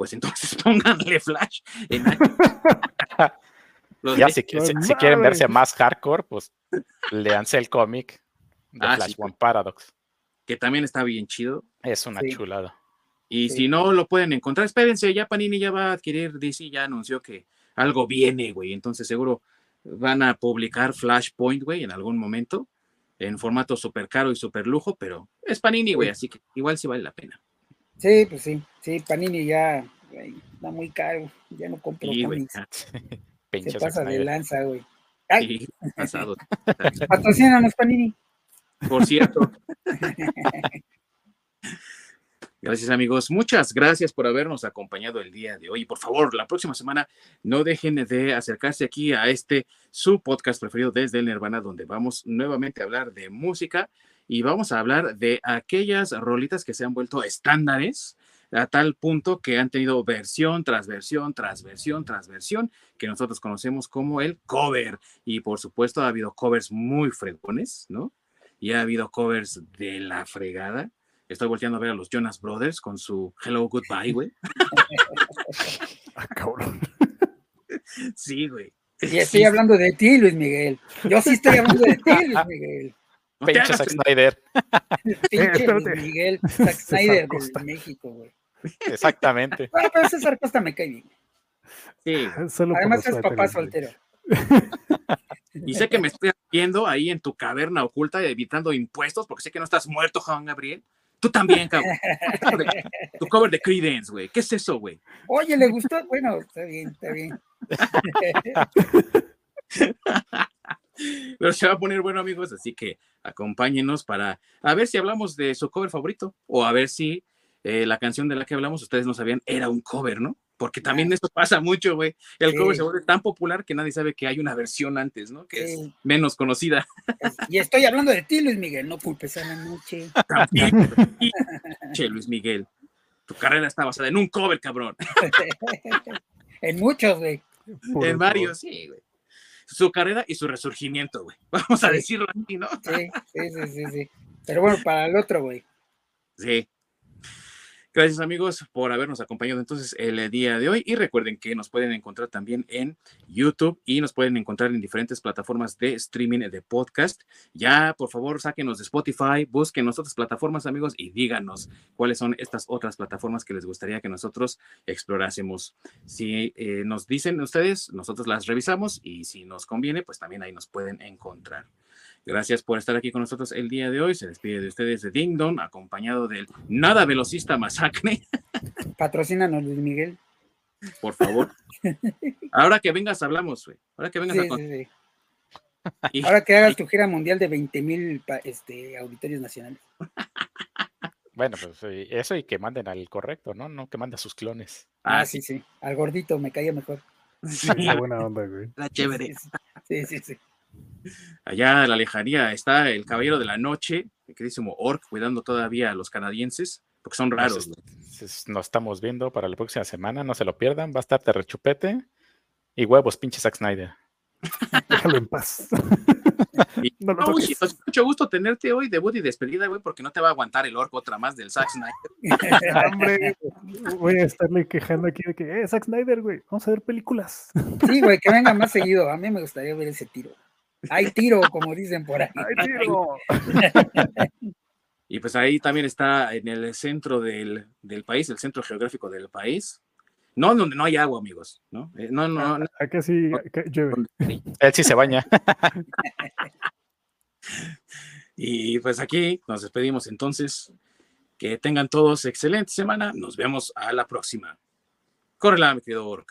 pues entonces pónganle Flash en ya, si, quieren verse más hardcore, pues leanse el cómic de ah, Flash One Paradox. Que también está bien chido. Es una chulada. Y si no lo pueden encontrar, espérense, ya Panini ya va a adquirir DC, ya anunció que algo viene, güey. Entonces seguro van a publicar Flashpoint, güey, en algún momento, en formato súper caro y súper lujo, pero es Panini, güey, así que igual sí vale la pena. Sí, pues sí, sí, Panini ya está muy caro, ya no compro sí, cómics. Se pasa de lanza, güey. ¡Ay! Sí, pasado. Patrocínanos, Panini. Por cierto. Gracias amigos, muchas gracias por habernos acompañado el día de hoy. Por favor, la próxima semana no dejen de acercarse aquí a este su podcast preferido desde el Nirvana, donde vamos nuevamente a hablar de música y vamos a hablar de aquellas rolitas que se han vuelto estándares a tal punto que han tenido versión tras versión, tras versión, tras versión, que nosotros conocemos como el cover. Y por supuesto ha habido covers muy fregones, ¿no? Y ha habido covers de la fregada. Estoy volteando a ver a los Jonas Brothers con su Hello Goodbye, güey. ah, cabrón. Sí, güey. Y estoy hablando de ti, Luis Miguel. Yo sí estoy hablando de ti, Luis Miguel. Pinche Zack Snyder. Pinche Luis Miguel, Zack Snyder de México, güey. Exactamente. Bueno, pero César Costa me cae bien. Sí. Además es papá soltero. Y sé que me estoy viendo ahí en tu caverna oculta evitando impuestos porque sé que no estás muerto, Juan Gabriel. Tú también, cabrón. tu cover de Creedence, güey. ¿Qué es eso, güey? Oye, ¿le gustó? Bueno, está bien, está bien. Pero se va a poner bueno, amigos, así que acompáñenos para a ver si hablamos de su cover favorito o a ver si eh, la canción de la que hablamos, ustedes no sabían, era un cover, ¿no? Porque también eso pasa mucho, güey. El cover se vuelve tan popular que nadie sabe que hay una versión antes, ¿no? Que es menos conocida. Y estoy hablando de ti, Luis Miguel, no culpes a la noche. También. che, Luis Miguel, tu carrera está basada en un cover, cabrón. en muchos, güey. En varios, sí, güey. Su carrera y su resurgimiento, güey. Vamos a decirlo así, ¿no? Sí, sí, sí, sí, sí. Pero bueno, para el otro, güey. Sí, Gracias amigos por habernos acompañado entonces el día de hoy y recuerden que nos pueden encontrar también en YouTube y nos pueden encontrar en diferentes plataformas de streaming de podcast. Ya, por favor, sáquenos de Spotify, busquen otras plataformas amigos y díganos cuáles son estas otras plataformas que les gustaría que nosotros explorásemos. Si eh, nos dicen ustedes, nosotros las revisamos y si nos conviene, pues también ahí nos pueden encontrar. Gracias por estar aquí con nosotros el día de hoy. Se despide de ustedes de Ding Dong, acompañado del nada velocista masacre. Patrocínanos, Luis Miguel. Por favor. Ahora que vengas, hablamos, güey. Ahora que vengas a sí, sí. Ahora que hagas tu gira mundial de 20 mil este, auditorios nacionales. Bueno, pues eso y que manden al correcto, ¿no? No que manden a sus clones. Ah, sí, sí. Al gordito me caía mejor. Sí, buena onda, güey. La chévere. Sí, sí, sí. Allá en la lejanía está el caballero de la noche, el queridísimo Orc, cuidando todavía a los canadienses, porque son raros. Nos, estamos viendo para la próxima semana, no se lo pierdan, va a estar rechupete y huevos, pinche Zack Snyder. Déjalo en paz. no, mucho gusto tenerte hoy, debut y despedida, güey, porque no te va a aguantar el orco otra más del Zack Snyder. Hombre, voy a estarle quejando aquí de que, eh, Zack Snyder, güey, vamos a ver películas. Sí, güey, que venga más seguido. A mí me gustaría ver ese tiro. Hay tiro, como dicen por ahí. Hay tiro. y pues ahí también está en el centro del, del, país, el centro geográfico del país. No, donde no hay agua, amigos. No, eh, no, no. no. Acá sí llueve. Él sí se baña. y pues aquí nos despedimos entonces. Que tengan todos excelente semana. Nos vemos a la próxima. Córrela, mi querido Borg.